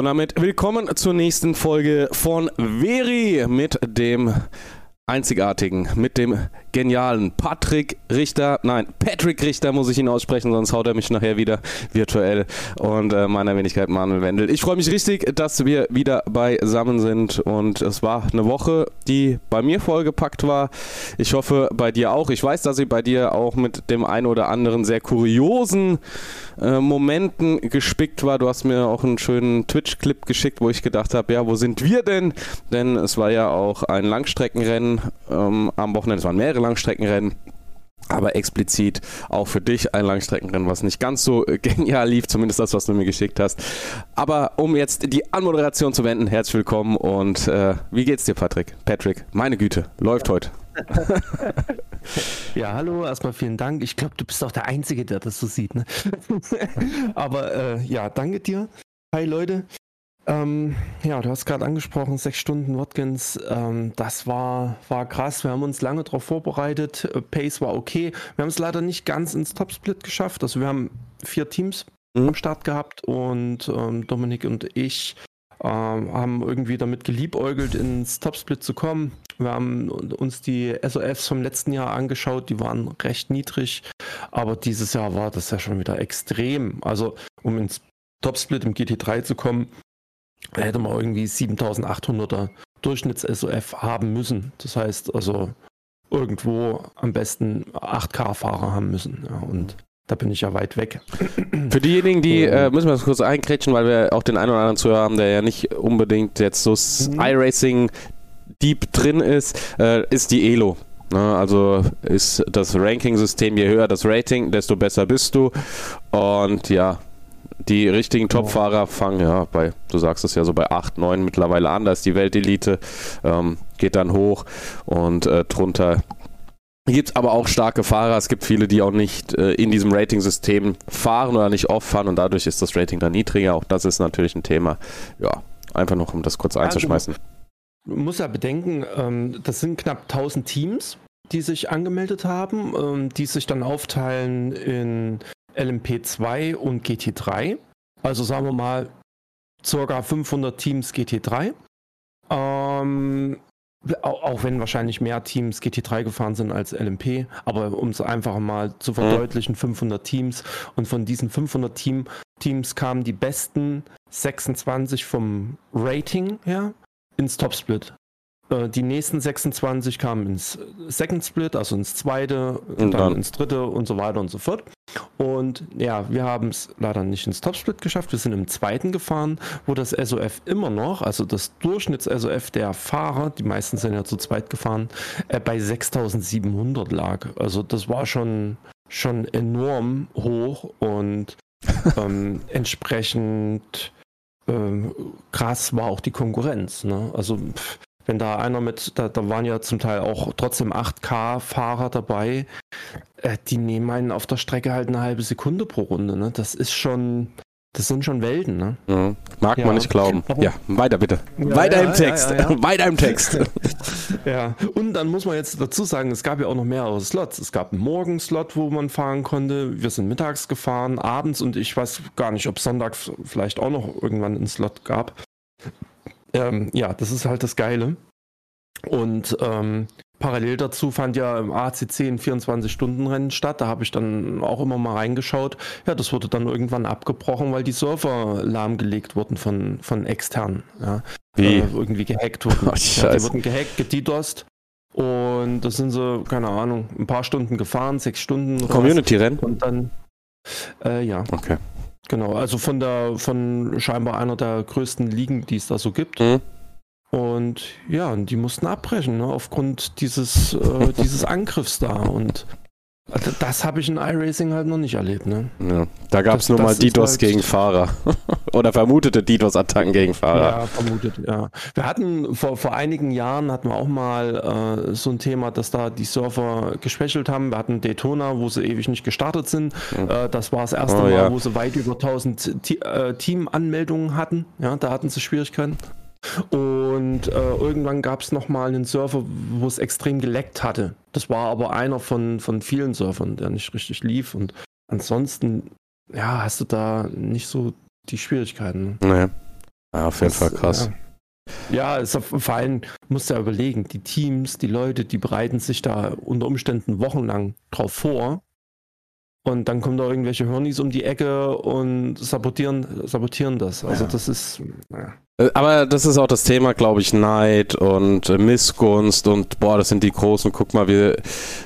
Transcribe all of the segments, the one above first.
Und damit willkommen zur nächsten Folge von Veri mit dem einzigartigen, mit dem genialen Patrick Richter, nein, Patrick Richter muss ich ihn aussprechen, sonst haut er mich nachher wieder virtuell und äh, meiner Wenigkeit Manuel Wendel. Ich freue mich richtig, dass wir wieder beisammen sind und es war eine Woche, die bei mir vollgepackt war. Ich hoffe bei dir auch. Ich weiß, dass sie bei dir auch mit dem ein oder anderen sehr kuriosen äh, Momenten gespickt war. Du hast mir auch einen schönen Twitch-Clip geschickt, wo ich gedacht habe, ja, wo sind wir denn? Denn es war ja auch ein Langstreckenrennen ähm, am Wochenende. Es waren mehrere Langstreckenrennen. Aber explizit auch für dich ein Langstreckenrennen, was nicht ganz so äh, genial lief, zumindest das, was du mir geschickt hast. Aber um jetzt die Anmoderation zu wenden, herzlich willkommen und äh, wie geht's dir, Patrick? Patrick, meine Güte, läuft heute. ja, hallo, erstmal vielen Dank. Ich glaube, du bist auch der Einzige, der das so sieht. Ne? Aber äh, ja, danke dir. Hi Leute. Ähm, ja, du hast gerade angesprochen, sechs Stunden Watkins. Ähm, das war, war krass. Wir haben uns lange darauf vorbereitet. Pace war okay. Wir haben es leider nicht ganz ins Topsplit geschafft. Also wir haben vier Teams mhm. am Start gehabt und ähm, Dominik und ich ähm, haben irgendwie damit geliebäugelt, ins Topsplit zu kommen. Wir haben uns die SOFs vom letzten Jahr angeschaut, die waren recht niedrig, aber dieses Jahr war das ja schon wieder extrem. Also um ins Topsplit im GT3 zu kommen, hätte man irgendwie 7800er Durchschnitts-SOF haben müssen. Das heißt also irgendwo am besten 8K-Fahrer haben müssen. Ja, und da bin ich ja weit weg. Für diejenigen, die, äh, müssen wir das kurz einkrätschen, weil wir auch den einen oder anderen Zuhörer haben, der ja nicht unbedingt jetzt so mhm. iRacing deep drin ist, äh, ist die Elo. Ne? Also ist das Ranking-System, je höher das Rating, desto besser bist du. Und ja, die richtigen Top-Fahrer fangen ja bei, du sagst es ja so bei 8, 9 mittlerweile an, da ist die Weltelite, ähm, geht dann hoch und äh, drunter gibt es aber auch starke Fahrer. Es gibt viele, die auch nicht äh, in diesem Rating-System fahren oder nicht oft fahren und dadurch ist das Rating dann niedriger. Auch das ist natürlich ein Thema. Ja, einfach noch, um das kurz einzuschmeißen. Man muss ja bedenken, ähm, das sind knapp 1000 Teams, die sich angemeldet haben, ähm, die sich dann aufteilen in LMP2 und GT3. Also sagen wir mal, circa 500 Teams GT3. Ähm, auch wenn wahrscheinlich mehr Teams GT3 gefahren sind als LMP, aber um es einfach mal zu verdeutlichen, 500 Teams und von diesen 500 Team, Teams kamen die besten 26 vom Rating her ins Topsplit. Äh, die nächsten 26 kamen ins Second Split, also ins zweite, und dann, dann ins dritte und so weiter und so fort. Und ja, wir haben es leider nicht ins Topsplit geschafft. Wir sind im zweiten gefahren, wo das SOF immer noch, also das Durchschnitts-SOF der Fahrer, die meisten sind ja zu zweit gefahren, äh, bei 6700 lag. Also das war schon, schon enorm hoch und ähm, entsprechend ähm, krass war auch die Konkurrenz. Ne? Also pff, wenn da einer mit, da, da waren ja zum Teil auch trotzdem 8K-Fahrer dabei, äh, die nehmen einen auf der Strecke halt eine halbe Sekunde pro Runde. Ne? Das ist schon, das sind schon Welten, ne? Mhm. Mag ja. man nicht glauben. Ja, weiter bitte. Ja, weiter im Text. weiter im Text. ja, und dann muss man jetzt dazu sagen, es gab ja auch noch mehrere Slots. Es gab einen Morgenslot, wo man fahren konnte. Wir sind mittags gefahren, abends und ich weiß gar nicht, ob Sonntag vielleicht auch noch irgendwann einen Slot gab. Ähm, ja, das ist halt das Geile. Und ähm, parallel dazu fand ja im ACC ein 24-Stunden-Rennen statt. Da habe ich dann auch immer mal reingeschaut. Ja, das wurde dann irgendwann abgebrochen, weil die Server lahmgelegt wurden von, von externen. Ja. Wie? Äh, irgendwie gehackt wurden. Oh, ja, die wurden gehackt, gedidost. Und das sind so, keine Ahnung, ein paar Stunden gefahren, sechs Stunden. Community-Rennen? Und dann, äh, ja. Okay. Genau, also von der, von scheinbar einer der größten Ligen, die es da so gibt. Mhm. Und ja, die mussten abbrechen, ne, aufgrund dieses, äh, dieses Angriffs da. Und das habe ich in iRacing halt noch nicht erlebt, ne? Ja, da gab es nur mal DDoS halt gegen Fahrer. Oder vermutete DDoS-Attacken gegen Fahrer. Ja, vermutet, ja. Wir hatten vor, vor einigen Jahren hatten wir auch mal äh, so ein Thema, dass da die Server geschwächelt haben. Wir hatten Daytona, wo sie ewig nicht gestartet sind. Mhm. Äh, das war das erste oh, Mal, ja. wo sie weit über 1000 äh, Team-Anmeldungen hatten. Ja, da hatten sie Schwierigkeiten. Und äh, irgendwann gab es nochmal einen Server, wo es extrem geleckt hatte. Das war aber einer von, von vielen Servern, der nicht richtig lief. Und ansonsten, ja, hast du da nicht so die Schwierigkeiten. Ne? Naja. Ja, auf jeden das, Fall krass. Ja. Ja, es, vor allem musst du ja überlegen, die Teams, die Leute, die bereiten sich da unter Umständen wochenlang drauf vor. Und dann kommen da irgendwelche Hörnis um die Ecke und sabotieren, sabotieren das. Also ja. das ist. Ja. Äh, aber das ist auch das Thema, glaube ich, Neid und äh, Missgunst und boah, das sind die Großen, guck mal, wir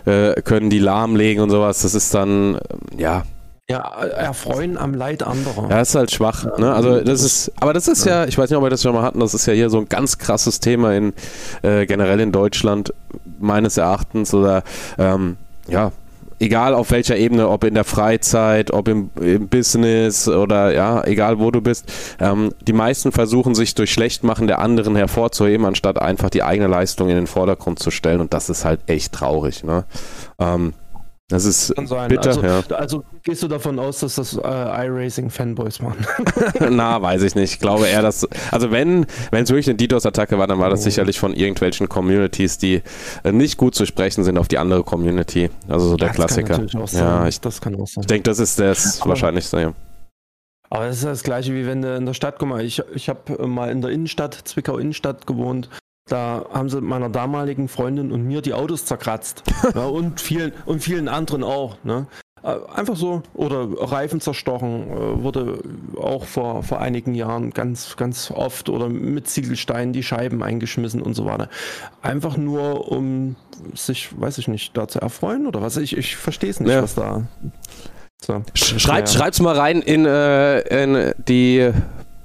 äh, können die lahmlegen und sowas. Das ist dann, äh, ja, ja, erfreuen am Leid anderer. Ja, ist halt schwach. Ne? Also das ist, aber das ist ja, ich weiß nicht, ob wir das schon mal hatten, das ist ja hier so ein ganz krasses Thema in äh, generell in Deutschland meines Erachtens oder ähm, ja, egal auf welcher Ebene, ob in der Freizeit, ob im, im Business oder ja, egal wo du bist, ähm, die meisten versuchen sich durch Schlechtmachen der anderen hervorzuheben, anstatt einfach die eigene Leistung in den Vordergrund zu stellen und das ist halt echt traurig. Ne? Ähm, das ist Kann sein. bitter, also, ja. Also gehst du davon aus, dass das äh, iRacing-Fanboys waren? Na, weiß ich nicht. Ich glaube eher, dass. Also, wenn es wirklich eine DDoS-Attacke war, dann war das oh. sicherlich von irgendwelchen Communities, die äh, nicht gut zu sprechen sind auf die andere Community. Also so der das Klassiker. Ja, ich, das kann auch sein. Ich denke, das ist das Aber Wahrscheinlichste, ja. Aber es ist das gleiche, wie wenn du in der Stadt, guck mal, ich, ich habe mal in der Innenstadt, Zwickau Innenstadt gewohnt da haben sie meiner damaligen Freundin und mir die Autos zerkratzt. ja, und, vielen, und vielen anderen auch. Ne? Äh, einfach so. Oder Reifen zerstochen. Äh, wurde auch vor, vor einigen Jahren ganz, ganz oft. Oder mit Ziegelsteinen die Scheiben eingeschmissen und so weiter. Einfach nur, um sich, weiß ich nicht, da zu erfreuen oder was. Ich, ich verstehe es nicht, ja. was da. So. Schreibt, ja. Schreibt's mal rein in, äh, in die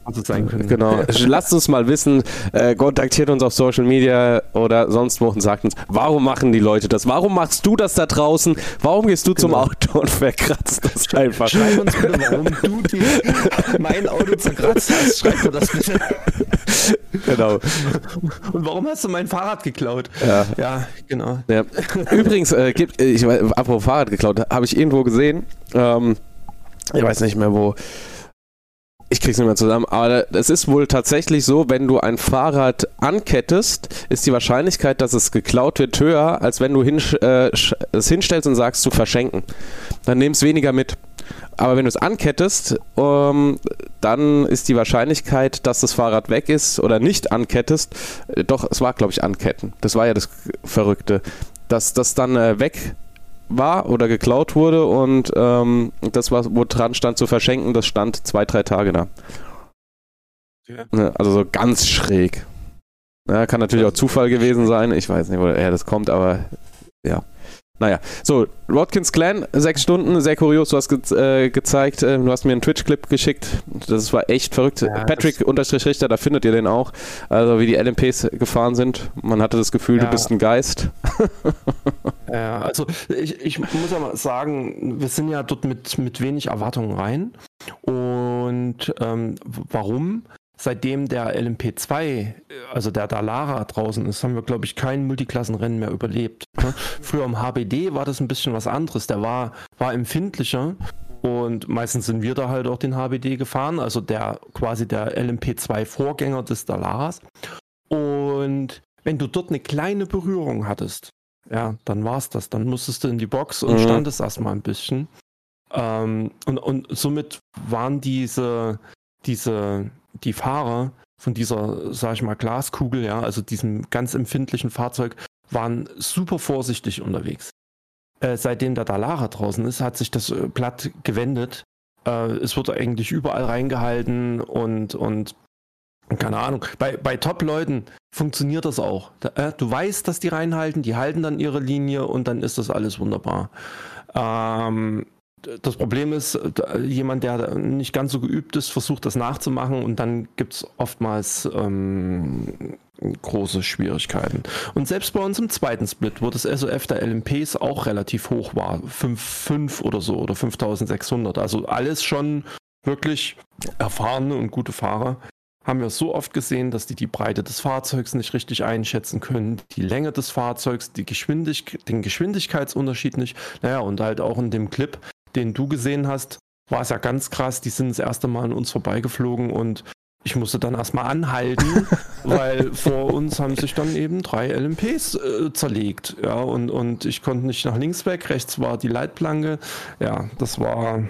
also sein können. Genau. Lasst uns mal wissen, äh, kontaktiert uns auf Social Media oder sonst wo und sagt uns, warum machen die Leute das? Warum machst du das da draußen? Warum gehst du genau. zum Auto und verkratzt das einfach? Schreib uns bitte, warum du die, mein Auto zerkratzt hast. Schreib mir das bitte. Genau. Und warum hast du mein Fahrrad geklaut? Ja, ja genau. Ja. Übrigens, äh, gibt, ich, apropos Fahrrad geklaut, habe ich irgendwo gesehen, ähm, ich weiß nicht mehr wo, ich krieg's nicht mehr zusammen, aber es ist wohl tatsächlich so, wenn du ein Fahrrad ankettest, ist die Wahrscheinlichkeit, dass es geklaut wird, höher, als wenn du hin, äh, es hinstellst und sagst zu verschenken. Dann nimm es weniger mit. Aber wenn du es ankettest, ähm, dann ist die Wahrscheinlichkeit, dass das Fahrrad weg ist oder nicht ankettest, äh, doch, es war, glaube ich, anketten. Das war ja das Verrückte. Dass das dann äh, weg war oder geklaut wurde und ähm, das, was, wo dran stand zu verschenken, das stand zwei, drei Tage da. Ja. Ne, also so ganz schräg. Ja, kann natürlich auch Zufall gewesen sein. Ich weiß nicht, woher das kommt, aber ja. Naja, so, Watkins Clan, sechs Stunden, sehr kurios, du hast ge äh, gezeigt, äh, du hast mir einen Twitch-Clip geschickt, das war echt verrückt. Ja, Patrick-Richter, da findet ihr den auch, also wie die LMPs gefahren sind. Man hatte das Gefühl, ja. du bist ein Geist. ja, also ich, ich muss aber sagen, wir sind ja dort mit, mit wenig Erwartungen rein. Und ähm, warum? seitdem der LMP2, also der Dalara draußen ist, haben wir, glaube ich, kein Multiklassenrennen mehr überlebt. Ne? Früher im HBD war das ein bisschen was anderes. Der war, war empfindlicher und meistens sind wir da halt auch den HBD gefahren, also der quasi der LMP2-Vorgänger des Dalaras. Und wenn du dort eine kleine Berührung hattest, ja, dann war es das. Dann musstest du in die Box und mhm. standest erstmal ein bisschen. Ähm, und, und somit waren diese, diese, die Fahrer von dieser, sag ich mal, Glaskugel, ja, also diesem ganz empfindlichen Fahrzeug, waren super vorsichtig unterwegs. Äh, seitdem der Dalara draußen ist, hat sich das äh, Blatt gewendet. Äh, es wird eigentlich überall reingehalten und, und keine Ahnung. Bei, bei Top-Leuten funktioniert das auch. Äh, du weißt, dass die reinhalten, die halten dann ihre Linie und dann ist das alles wunderbar. Ähm, das Problem ist, jemand, der nicht ganz so geübt ist, versucht das nachzumachen und dann gibt es oftmals ähm, große Schwierigkeiten. Und selbst bei uns im zweiten Split, wo das SOF der LMPs auch relativ hoch war, 5,5 oder so oder 5600, also alles schon wirklich erfahrene und gute Fahrer, haben wir so oft gesehen, dass die die Breite des Fahrzeugs nicht richtig einschätzen können, die Länge des Fahrzeugs, die Geschwindig den Geschwindigkeitsunterschied nicht. Naja, und halt auch in dem Clip den du gesehen hast, war es ja ganz krass. Die sind das erste Mal an uns vorbeigeflogen und ich musste dann erstmal anhalten, weil vor uns haben sich dann eben drei LMPs äh, zerlegt. Ja, und, und ich konnte nicht nach links weg, rechts war die Leitplanke. Ja, das war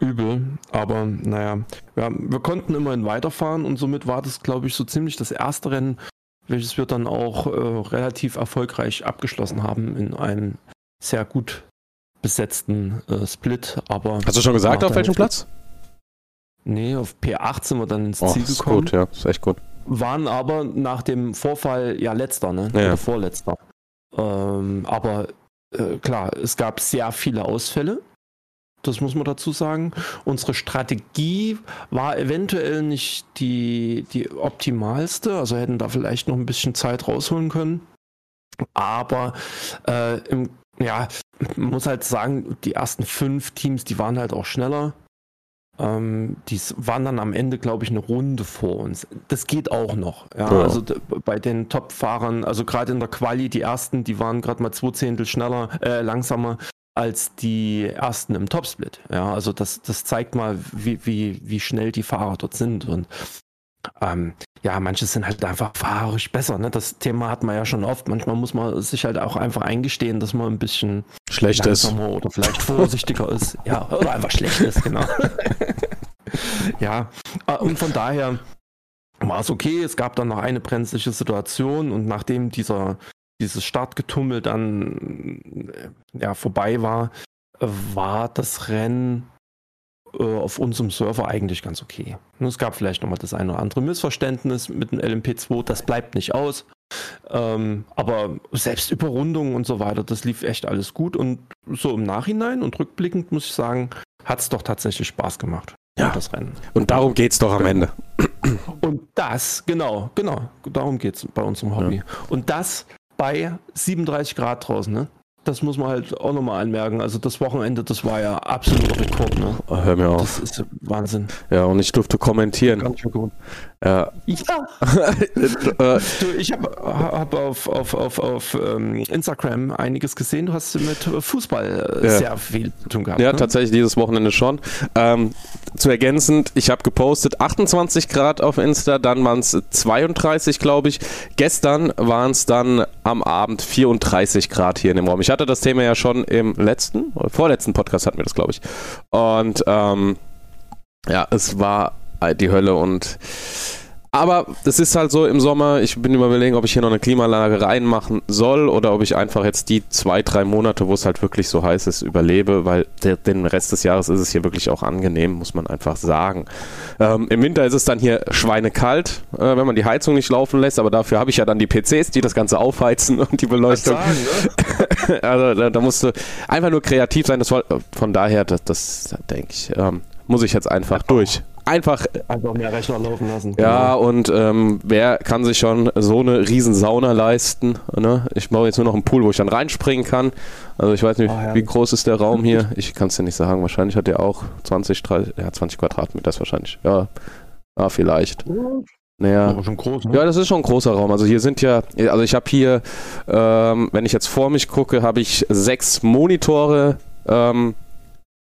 übel. Aber naja, ja, wir konnten immerhin weiterfahren und somit war das, glaube ich, so ziemlich das erste Rennen, welches wir dann auch äh, relativ erfolgreich abgeschlossen haben in einem sehr gut besetzten äh, Split. Aber Hast du schon gesagt, auf welchem Platz? Nee, auf P8 sind wir dann ins oh, Ziel ist gekommen. Gut, ja, ist echt gut. Waren aber nach dem Vorfall ja letzter, ne? Ja. Oder vorletzter. Ähm, aber äh, klar, es gab sehr viele Ausfälle. Das muss man dazu sagen. Unsere Strategie war eventuell nicht die, die optimalste. Also hätten da vielleicht noch ein bisschen Zeit rausholen können. Aber äh, im, ja, man muss halt sagen, die ersten fünf Teams, die waren halt auch schneller. Ähm, die waren dann am Ende, glaube ich, eine Runde vor uns. Das geht auch noch. Ja, ja. Also bei den Top-Fahrern, also gerade in der Quali, die ersten, die waren gerade mal zwei Zehntel schneller, äh, langsamer als die ersten im Topsplit. Ja, also das, das zeigt mal, wie, wie, wie schnell die Fahrer dort sind. Und ähm, ja, manche sind halt einfach fahrerisch besser. Ne? Das Thema hat man ja schon oft. Manchmal muss man sich halt auch einfach eingestehen, dass man ein bisschen schlecht ist oder vielleicht vorsichtiger ist. Ja, oder einfach schlecht ist, genau. ja, äh, und von daher war es okay. Es gab dann noch eine brenzliche Situation und nachdem dieser dieses Startgetummel dann äh, ja, vorbei war, war das Rennen äh, auf unserem Server eigentlich ganz okay. Es gab vielleicht nochmal das eine oder andere Missverständnis mit dem LMP2, das bleibt nicht aus. Ähm, aber selbst Überrundungen und so weiter, das lief echt alles gut. Und so im Nachhinein und rückblickend muss ich sagen, hat es doch tatsächlich Spaß gemacht. Ja, das Rennen. Und darum geht es doch am Ende. Und das, genau, genau, darum geht es bei unserem Hobby. Ja. Und das bei 37 Grad draußen, ne? das muss man halt auch nochmal anmerken. Also das Wochenende, das war ja absoluter Rekord. Ne? Hör mir auf. Das ist Wahnsinn. Ja, und ich durfte kommentieren. Ganz schön Ja. ja. du, ich habe hab auf, auf, auf, auf ähm, Instagram einiges gesehen. Du hast mit Fußball äh, ja. sehr viel zu tun gehabt. Ja, ne? tatsächlich dieses Wochenende schon. Ähm, zu ergänzend, ich habe gepostet 28 Grad auf Insta, dann waren es 32, glaube ich. Gestern waren es dann am Abend 34 Grad hier in dem Raum. Ich hatte das Thema ja schon im letzten, vorletzten Podcast hatten wir das, glaube ich. Und ähm, ja, es war die Hölle und aber es ist halt so im Sommer, ich bin überlegen, ob ich hier noch eine Klimaanlage reinmachen soll oder ob ich einfach jetzt die zwei, drei Monate, wo es halt wirklich so heiß ist, überlebe, weil der, den Rest des Jahres ist es hier wirklich auch angenehm, muss man einfach sagen. Ähm, Im Winter ist es dann hier schweinekalt, äh, wenn man die Heizung nicht laufen lässt, aber dafür habe ich ja dann die PCs, die das Ganze aufheizen und die Beleuchtung. Sagen, ne? also da, da, musst du einfach nur kreativ sein. Das war, von daher, das, das denke ich, ähm, muss ich jetzt einfach durch einfach. Einfach mehr Rechner laufen lassen. Ja, genau. und ähm, wer kann sich schon so eine riesen Sauna leisten? Ne? Ich baue jetzt nur noch einen Pool, wo ich dann reinspringen kann. Also ich weiß nicht, oh, wie groß ist der Raum hier? Ich kann es dir nicht sagen. Wahrscheinlich hat der auch 20, 30, ja, 20 Quadratmeter ist wahrscheinlich. Ja, ja vielleicht. Naja. Aber schon groß, ne? Ja, das ist schon ein großer Raum. Also hier sind ja, also ich habe hier, ähm, wenn ich jetzt vor mich gucke, habe ich sechs Monitore, ähm,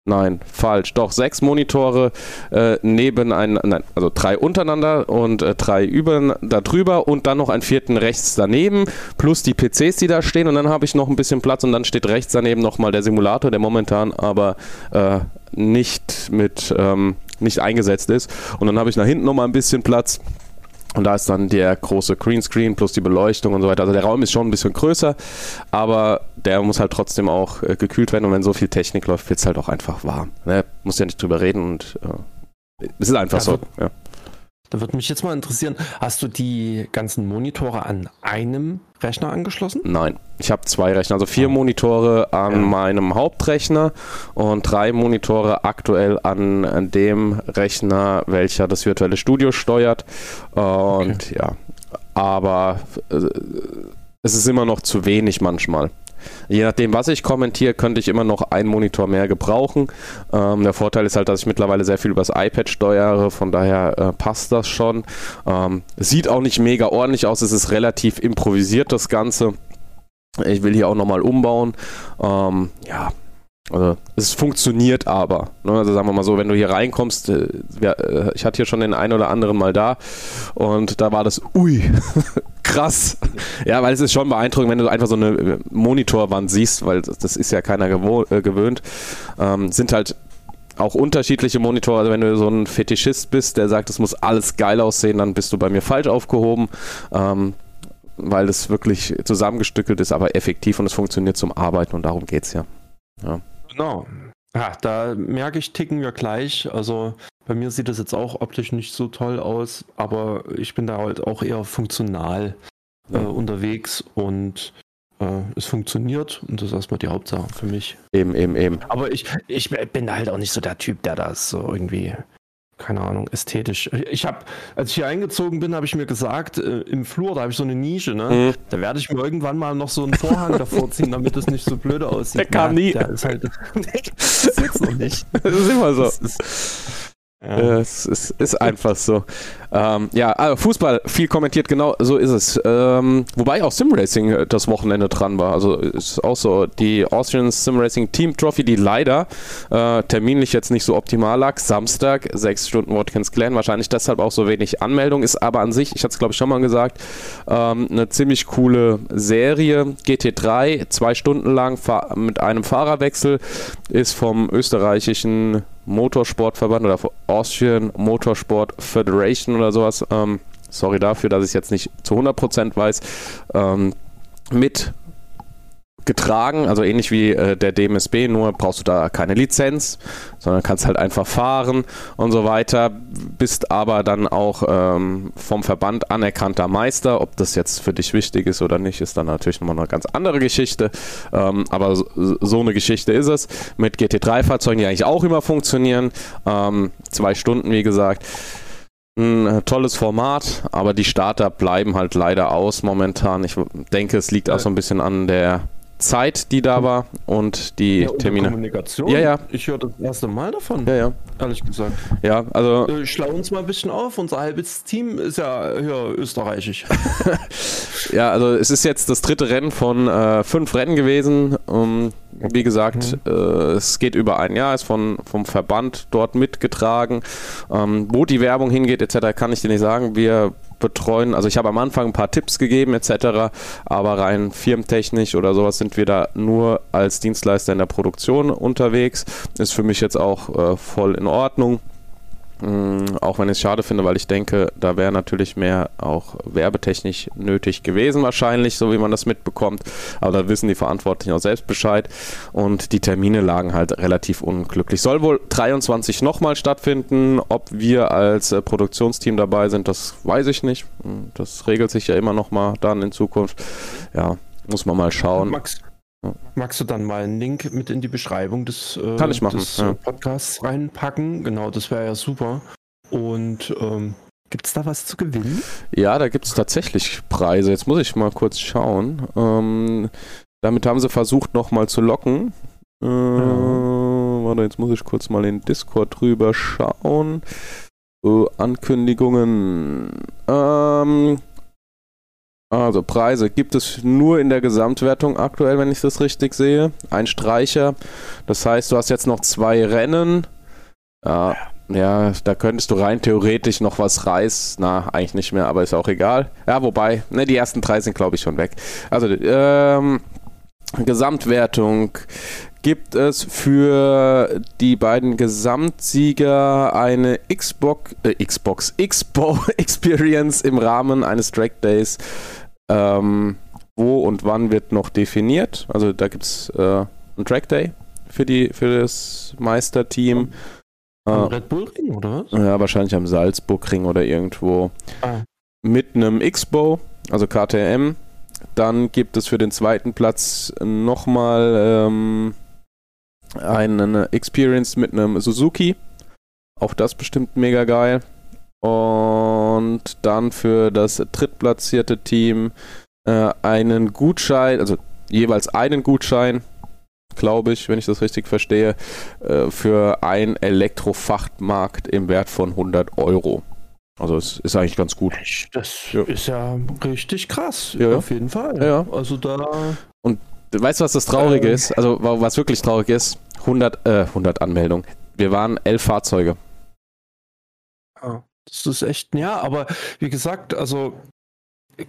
Nein, falsch. Doch, sechs Monitore äh, neben ein, nein, also drei untereinander und äh, drei über, da drüber und dann noch einen vierten rechts daneben, plus die PCs, die da stehen und dann habe ich noch ein bisschen Platz und dann steht rechts daneben nochmal der Simulator, der momentan aber äh, nicht mit ähm, nicht eingesetzt ist. Und dann habe ich nach hinten nochmal ein bisschen Platz und da ist dann der große Greenscreen plus die Beleuchtung und so weiter. Also der Raum ist schon ein bisschen größer, aber der muss halt trotzdem auch äh, gekühlt werden. Und wenn so viel Technik läuft, wird es halt auch einfach warm. Ne? Muss ja nicht drüber reden und äh, es ist einfach also, so. Ja. Da würde mich jetzt mal interessieren, hast du die ganzen Monitore an einem Rechner angeschlossen? Nein, ich habe zwei Rechner, also vier oh. Monitore an ja. meinem Hauptrechner und drei Monitore aktuell an, an, dem Rechner, welcher das virtuelle Studio steuert. Und okay. ja, aber äh, es ist immer noch zu wenig manchmal. Je nachdem, was ich kommentiere, könnte ich immer noch einen Monitor mehr gebrauchen. Ähm, der Vorteil ist halt, dass ich mittlerweile sehr viel übers iPad steuere, von daher äh, passt das schon. Ähm, sieht auch nicht mega ordentlich aus, es ist relativ improvisiert, das Ganze. Ich will hier auch nochmal umbauen. Ähm, ja, also es funktioniert aber. Ne? Also sagen wir mal so, wenn du hier reinkommst, äh, äh, ich hatte hier schon den einen oder anderen mal da und da war das, ui, krass. Ja, weil es ist schon beeindruckend, wenn du einfach so eine äh, Monitorwand siehst, weil das ist ja keiner gewöhnt. Ähm, sind halt auch unterschiedliche Monitore. Also wenn du so ein Fetischist bist, der sagt, es muss alles geil aussehen, dann bist du bei mir falsch aufgehoben. Ähm, weil es wirklich zusammengestückelt ist, aber effektiv und es funktioniert zum Arbeiten und darum geht es ja. ja. Genau. Ja, da merke ich, ticken wir gleich. Also bei mir sieht das jetzt auch optisch nicht so toll aus, aber ich bin da halt auch eher funktional äh, unterwegs und äh, es funktioniert und das ist erstmal die Hauptsache für mich. Eben, eben, eben. Aber ich, ich bin da halt auch nicht so der Typ, der das so irgendwie keine Ahnung, ästhetisch. Ich habe, als ich hier eingezogen bin, habe ich mir gesagt, äh, im Flur, da habe ich so eine Nische, ne? Mhm. Da werde ich mir irgendwann mal noch so einen Vorhang davor ziehen, damit es nicht so blöde aussieht. Der kam nie. Der ist halt, das ist noch nicht. Das ist immer so. Ja. Es ist, ist, einfach so. Ähm, ja, also Fußball, viel kommentiert, genau so ist es. Ähm, wobei auch Simracing äh, das Wochenende dran war. Also ist auch so. Die Austrian Simracing Team Trophy, die leider äh, terminlich jetzt nicht so optimal lag. Samstag, sechs Stunden Watkins Glen. Wahrscheinlich deshalb auch so wenig Anmeldung. Ist aber an sich, ich hatte es glaube ich schon mal gesagt, ähm, eine ziemlich coole Serie. GT3, zwei Stunden lang mit einem Fahrerwechsel. Ist vom österreichischen Motorsportverband oder Austrian Motorsport Federation oder sowas. Ähm, sorry dafür, dass ich es jetzt nicht zu 100% weiß. Ähm, mit getragen, also ähnlich wie äh, der DMSB, nur brauchst du da keine Lizenz, sondern kannst halt einfach fahren und so weiter, bist aber dann auch ähm, vom Verband anerkannter Meister. Ob das jetzt für dich wichtig ist oder nicht, ist dann natürlich nochmal eine ganz andere Geschichte, ähm, aber so, so, eine Geschichte ist es. Mit GT3-Fahrzeugen, die eigentlich auch immer funktionieren, ähm, zwei Stunden, wie gesagt. Ein äh, tolles Format, aber die Starter bleiben halt leider aus momentan. Ich denke, es liegt auch so ein bisschen an der Zeit, die da war und die ja, und Termine. Kommunikation. Ja, ja. Ich höre das erste Mal davon. Ja, ja. Ehrlich gesagt. Ja, also. Äh, schlau uns mal ein bisschen auf. Unser halbes Team ist ja hier österreichisch. ja, also es ist jetzt das dritte Rennen von äh, fünf Rennen gewesen. Um, wie gesagt, mhm. äh, es geht über ein Jahr, ist von, vom Verband dort mitgetragen. Ähm, wo die Werbung hingeht, etc., kann ich dir nicht sagen. Wir betreuen. Also ich habe am Anfang ein paar Tipps gegeben etc., aber rein firmentechnisch oder sowas sind wir da nur als Dienstleister in der Produktion unterwegs. Ist für mich jetzt auch äh, voll in Ordnung. Mm, auch wenn ich es schade finde, weil ich denke, da wäre natürlich mehr auch werbetechnisch nötig gewesen, wahrscheinlich, so wie man das mitbekommt. Aber da wissen die Verantwortlichen auch selbst Bescheid. Und die Termine lagen halt relativ unglücklich. Soll wohl 23 nochmal stattfinden. Ob wir als äh, Produktionsteam dabei sind, das weiß ich nicht. Mm, das regelt sich ja immer nochmal dann in Zukunft. Ja, muss man mal schauen. Max, Magst du dann mal einen Link mit in die Beschreibung des, äh, Kann ich machen, des ja. Podcasts reinpacken? Genau, das wäre ja super. Und ähm, gibt es da was zu gewinnen? Ja, da gibt es tatsächlich Preise. Jetzt muss ich mal kurz schauen. Ähm, damit haben sie versucht, nochmal zu locken. Äh, ja. Warte, jetzt muss ich kurz mal in Discord drüber schauen. Uh, Ankündigungen. Ähm, also Preise gibt es nur in der Gesamtwertung aktuell, wenn ich das richtig sehe. Ein Streicher. Das heißt, du hast jetzt noch zwei Rennen. Ja, ja, da könntest du rein theoretisch noch was reißen. Na, eigentlich nicht mehr, aber ist auch egal. Ja, wobei, ne, die ersten drei sind, glaube ich, schon weg. Also, ähm, Gesamtwertung gibt es für die beiden Gesamtsieger eine Xbox, äh, Xbox, Xbox Experience im Rahmen eines Track Days ähm, wo und wann wird noch definiert. Also da gibt es äh, einen Track Day für, die, für das Meisterteam. Am äh, Red Bull Ring oder was? Ja, wahrscheinlich am Salzburg Ring oder irgendwo. Ah. Mit einem Xbow, also KTM. Dann gibt es für den zweiten Platz nochmal ähm, eine Experience mit einem Suzuki. Auch das bestimmt mega geil. Und dann für das drittplatzierte Team äh, einen Gutschein, also jeweils einen Gutschein, glaube ich, wenn ich das richtig verstehe, äh, für einen Elektrofachmarkt im Wert von 100 Euro. Also es ist eigentlich ganz gut. Das ja. ist ja richtig krass, ja. auf jeden Fall. Ja. Also da. Und weißt du, was das Traurige ähm. ist? Also was wirklich traurig ist? 100, äh, 100 Anmeldungen. Wir waren elf Fahrzeuge. Ja. Das ist echt, ja, aber wie gesagt, also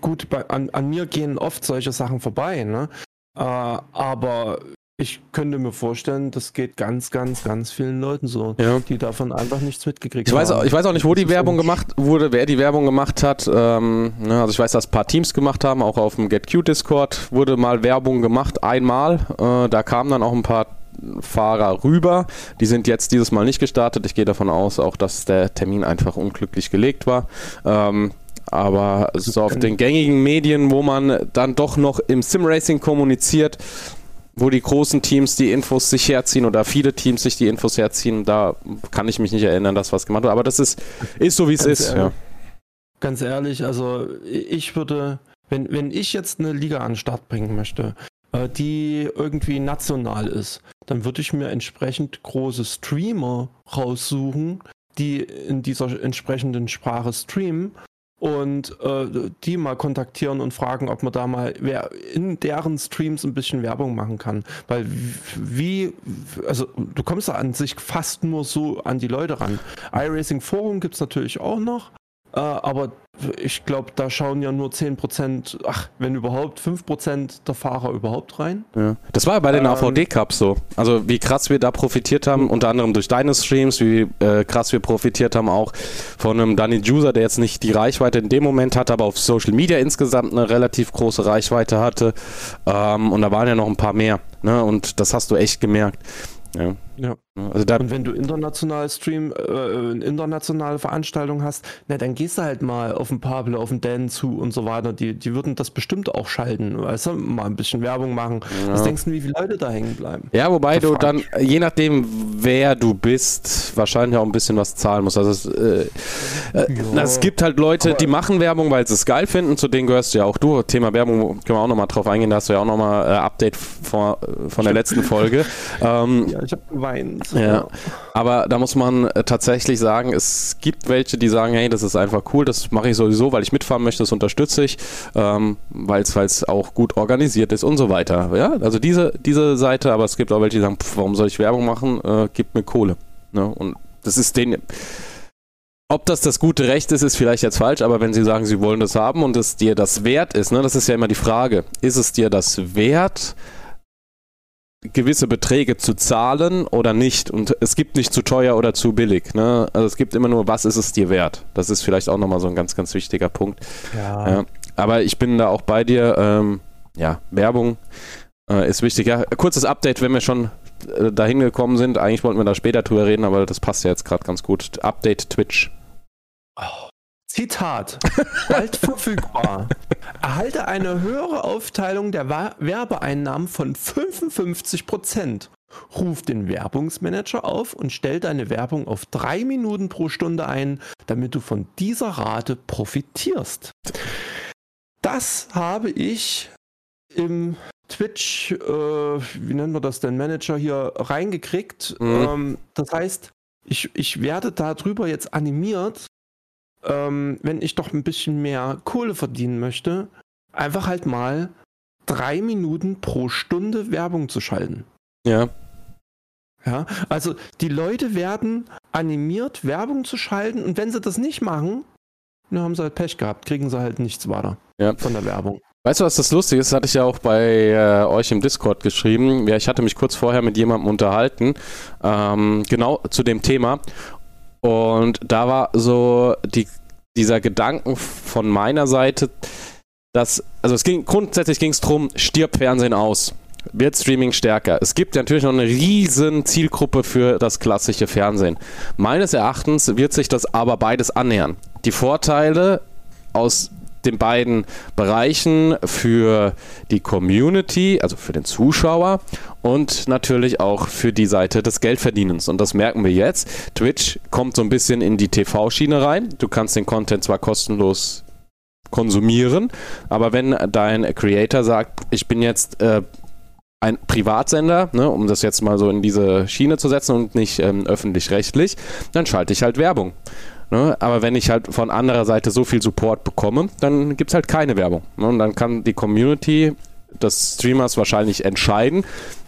gut, bei, an, an mir gehen oft solche Sachen vorbei, ne? Äh, aber ich könnte mir vorstellen, das geht ganz, ganz, ganz vielen Leuten so, Ja. die davon einfach nichts mitgekriegt Ich weiß, auch- haben. ich weiß auch nicht, wo die Werbung gemacht wurde, wer die Werbung gemacht hat. Ähm, ne, also ich weiß, dass ein paar Teams gemacht haben, auch auf dem GetQ Discord wurde mal Werbung gemacht, einmal. Äh, da kamen dann auch ein paar Fahrer rüber. Die sind jetzt dieses Mal nicht gestartet. Ich gehe davon aus, auch dass der Termin einfach unglücklich gelegt war. Ähm, aber so auf den gängigen Medien, wo man dann doch noch im Sim-Racing kommuniziert, wo die großen Teams die Infos sich herziehen oder viele Teams sich die Infos herziehen, da kann ich mich nicht erinnern, dass was gemacht wird. Aber das ist, ist so, wie es ist. Ja. ehrlich. Ganz ehrlich, also ich würde, wenn, wenn ich jetzt eine Liga an den Start bringen möchte, die irgendwie national ist, dann würde ich mir entsprechend große Streamer raussuchen, die in dieser entsprechenden Sprache streamen und äh, die mal kontaktieren und fragen, ob man da mal wer in deren Streams ein bisschen Werbung machen kann. Weil wie, also du kommst da an sich fast nur so an die Leute ran. iRacing Forum gibt es natürlich auch noch, äh, aber ich glaube, da schauen ja nur 10%, ach, wenn überhaupt, 5% der Fahrer überhaupt rein. Ja. Das war ja bei den Ähm, AVD-Cups so. Also wie krass wir da profitiert haben, unter anderem durch deine Streams, wie äh, krass wir profitiert haben auch von einem Danny Juser, der jetzt nicht die Reichweite in dem Moment hatte, aber auf Social Media insgesamt eine relativ große Reichweite hatte. Ähm, und da waren ja noch ein paar mehr. Ne? Und das hast du echt gemerkt. Ja. Ja. Also da, Und wenn du international Stream, äh, internationale Veranstaltungen hast, na, dann gehst du halt mal auf den Pablo, auf den Dan zu und so weiter. Die, die würden das bestimmt auch schalten, weißt du, mal ein bisschen Werbung machen. Was denkst du, wie viele Leute da hängen bleiben? Ja, wobei Da du dann, ich. je nachdem, wer du bist, wahrscheinlich auch ein bisschen was zahlen musst. Also es, äh, äh, Ja. es gibt halt Leute, Aber- die machen Werbung, weil sie es geil finden. Zu denen gehörst du ja auch du. Thema Werbung können wir auch nochmal drauf eingehen. Da hast du ja auch nochmal äh, Update vor, von der letzten Folge. Ähm, Ja, ich habe geweint. ja. Aber da muss man äh, tatsächlich sagen, es gibt welche, die sagen, hey, das ist einfach cool, das mache ich sowieso, weil ich mitfahren möchte, das unterstütze ich, ähm, weil es auch gut organisiert ist und so weiter. Ja, also diese, diese Seite, aber es gibt auch welche, die sagen, pff, warum soll ich Werbung machen? Äh, gib mir Kohle. Ne? Und das ist den. Ob das das gute Recht ist, ist vielleicht jetzt falsch, aber wenn sie sagen, sie wollen das haben und es dir das wert ist, ne, das ist ja immer die Frage, ist es dir das wert, gewisse Beträge zu zahlen oder nicht. Und es gibt nicht zu teuer oder zu billig. Ne? Also es gibt immer nur, was ist es dir wert? Das ist vielleicht auch nochmal so ein ganz, ganz wichtiger Punkt. Ja. Ja. Aber ich bin da auch bei dir. Ähm, ja, Werbung äh, ist wichtig. Ja, kurzes Update, wenn wir schon äh, dahin gekommen sind. Eigentlich wollten wir da später drüber reden, aber das passt ja jetzt gerade ganz gut. Update Twitch. Oh. Zitat. Bald verfügbar. Erhalte eine höhere Aufteilung der Werbeeinnahmen von 55%. Ruf den Werbungsmanager auf und stell deine Werbung auf drei Minuten pro Stunde ein, damit du von dieser Rate profitierst. Das habe ich im Twitch, äh, wie nennen wir das denn, Manager hier reingekriegt. Mhm. Ähm, das heißt, ich, ich werde darüber jetzt animiert, ähm, wenn ich doch ein bisschen mehr Kohle verdienen möchte, einfach halt mal drei Minuten pro Stunde Werbung zu schalten. Ja. Ja, also die Leute werden animiert, Werbung zu schalten und wenn sie das nicht machen, dann haben sie halt Pech gehabt, kriegen sie halt nichts weiter Ja. von der Werbung. Weißt du, was das Lustige ist? Das hatte ich ja auch bei äh, euch im Discord geschrieben. Ja, ich hatte mich kurz vorher mit jemandem unterhalten, ähm, genau zu dem Thema. Und da war so die, dieser Gedanken von meiner Seite, dass, also es ging, grundsätzlich ging es darum, stirbt Fernsehen aus. Wird Streaming stärker? Es gibt natürlich noch eine riesen Zielgruppe für das klassische Fernsehen. Meines Erachtens wird sich das aber beides annähern. Die Vorteile aus den beiden Bereichen für die Community, also für den Zuschauer und natürlich auch für die Seite des Geldverdienens. Und das merken wir jetzt. Twitch kommt so ein bisschen in die TV-Schiene rein. Du kannst den Content zwar kostenlos konsumieren, aber wenn dein Creator sagt, ich bin jetzt äh, ein Privatsender, ne, um das jetzt mal so in diese Schiene zu setzen und nicht ähm, öffentlich-rechtlich, dann schalte ich halt Werbung. Ne? Aber wenn ich halt von anderer Seite so viel Support bekomme, dann gibt es halt keine Werbung. Ne? Und dann kann die Community des Streamers wahrscheinlich entscheiden,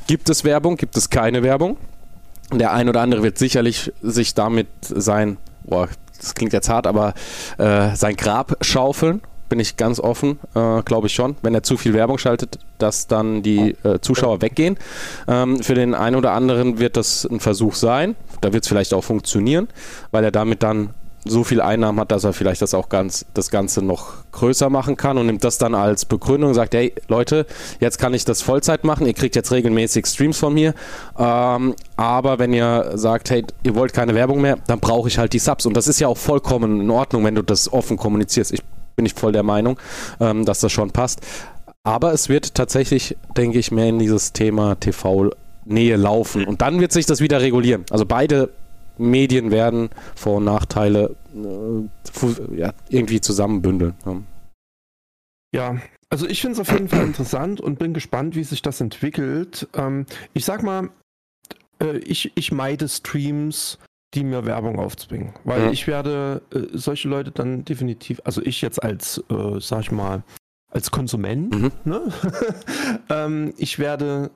gibt es Werbung, gibt es keine Werbung. Der ein oder andere wird sicherlich sich damit sein, boah, das klingt jetzt hart, aber äh, sein Grab schaufeln. bin ich ganz offen, äh, glaube ich schon. Wenn er zu viel Werbung schaltet, dass dann die äh, Zuschauer weggehen. Ähm, für den einen oder anderen wird das ein Versuch sein. Da wird es vielleicht auch funktionieren, weil er damit dann so viel Einnahmen hat, dass er vielleicht das auch ganz, das Ganze noch größer machen kann und nimmt das dann als Begründung und sagt, hey Leute, jetzt kann ich das Vollzeit machen, ihr kriegt jetzt regelmäßig Streams von mir, ähm, aber wenn ihr sagt, hey, ihr wollt keine Werbung mehr, dann brauche ich halt die Subs und das ist ja auch vollkommen in Ordnung, wenn du das offen kommunizierst. Ich bin nicht voll der Meinung, ähm, dass das schon passt. Aber es wird tatsächlich, denke ich, mehr in dieses Thema TV-Nähe laufen und dann wird sich das wieder regulieren. Also beide Medien werden Vor- und Nachteile äh, ja, irgendwie zusammenbündeln. Ja. ja. also ich finde es auf jeden Fall interessant und bin gespannt, wie sich das entwickelt. Ähm, ich sag mal, äh, ich, ich meide Streams, die mir Werbung aufzwingen, weil ja. ich werde äh, solche Leute dann definitiv, also ich jetzt als, äh, sag ich mal, als Konsument, mhm. ne? ähm, ich werde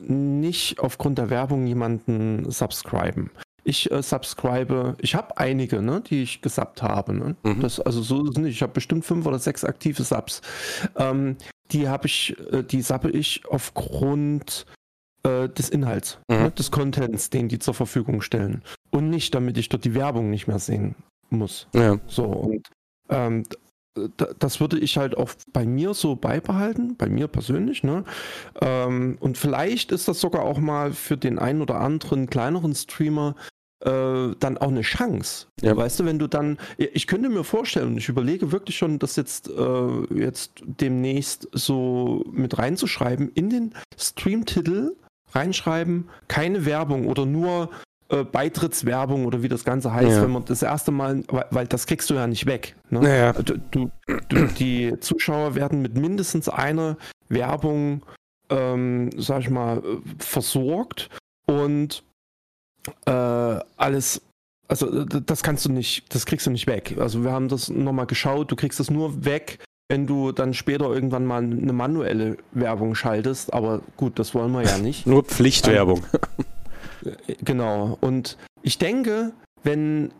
nicht aufgrund der Werbung jemanden subscriben. Ich äh, subscribe, ich habe einige, ne, die ich gesubbt habe. Ne? Mhm. Das, also so ist es nicht. Ich habe bestimmt fünf oder sechs aktive Subs. Ähm, die habe ich, äh, die subbe ich aufgrund äh, des Inhalts, mhm. ne, des Contents, den die zur Verfügung stellen. Und nicht, damit ich dort die Werbung nicht mehr sehen muss. Ja. So, und ähm, das würde ich halt auch bei mir so beibehalten, bei mir persönlich. Ne? Ähm, und vielleicht ist das sogar auch mal für den einen oder anderen kleineren Streamer äh, dann auch eine Chance. Ja. Weißt du, wenn du dann, ich könnte mir vorstellen, ich überlege wirklich schon, das jetzt, äh, jetzt demnächst so mit reinzuschreiben, in den Streamtitel reinschreiben, keine Werbung oder nur äh, Beitrittswerbung oder wie das Ganze heißt, ja. wenn man das erste Mal, weil, weil, das kriegst du ja nicht weg. Ne? Ja. Du, du, du, die Zuschauer werden mit mindestens einer Werbung, ähm, sag ich mal, äh, versorgt und äh, alles also das kannst du nicht, das kriegst du nicht weg. Also wir haben das nochmal geschaut, du kriegst das nur weg, wenn du dann später irgendwann mal eine manuelle Werbung schaltest. Aber gut, das wollen wir ja nicht. nur Pflichtwerbung. Genau. Und ich denke, wenn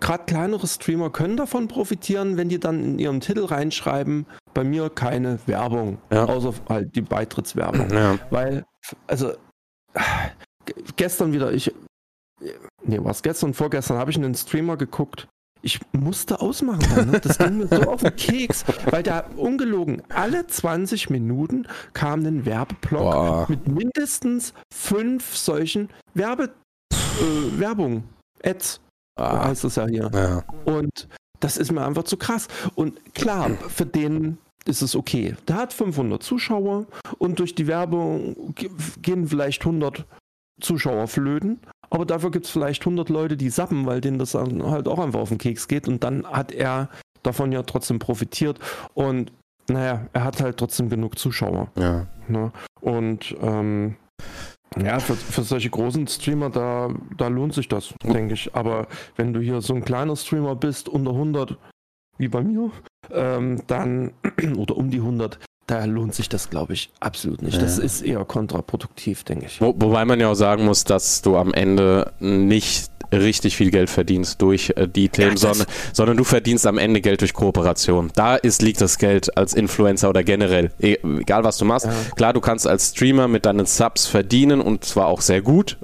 gerade kleinere Streamer können davon profitieren, wenn die dann in ihren Titel reinschreiben, bei mir keine Werbung, ja. außer halt die Beitrittswerbung. Ja. Weil, also gestern wieder, ich, nee, was gestern, vorgestern habe ich einen Streamer geguckt, ich musste ausmachen. Dann, ne? Das ging mir so auf den Keks, weil da ungelogen alle 20 Minuten kam ein Werbeblock Boah. mit mindestens fünf solchen Werbe, äh, Werbung, Ads, ah. heißt das ja hier. Ja. Und das ist mir einfach zu krass. Und klar, für den ist es okay. Der hat 500 Zuschauer und durch die Werbung gehen vielleicht 100 Zuschauer flöten, aber dafür gibt es vielleicht 100 Leute, die sappen, weil denen das halt auch einfach auf den Keks geht und dann hat er davon ja trotzdem profitiert und naja, er hat halt trotzdem genug Zuschauer. Ja. Ne? Und ähm, ja, für, für solche großen Streamer, da, da lohnt sich das, denke ich. Aber wenn du hier so ein kleiner Streamer bist, unter 100, wie bei mir, ähm, dann, oder um die 100, da lohnt sich das, glaube ich, absolut nicht. Ja. Das ist eher kontraproduktiv, denke ich. Wo, wobei man ja auch sagen muss, dass du am Ende nicht richtig viel Geld verdienst durch äh, die Themen, ja, sondern, sondern du verdienst am Ende Geld durch Kooperation. Da ist, liegt das Geld als Influencer oder generell, e, egal was du machst. Ja. Klar, du kannst als Streamer mit deinen Subs verdienen und zwar auch sehr gut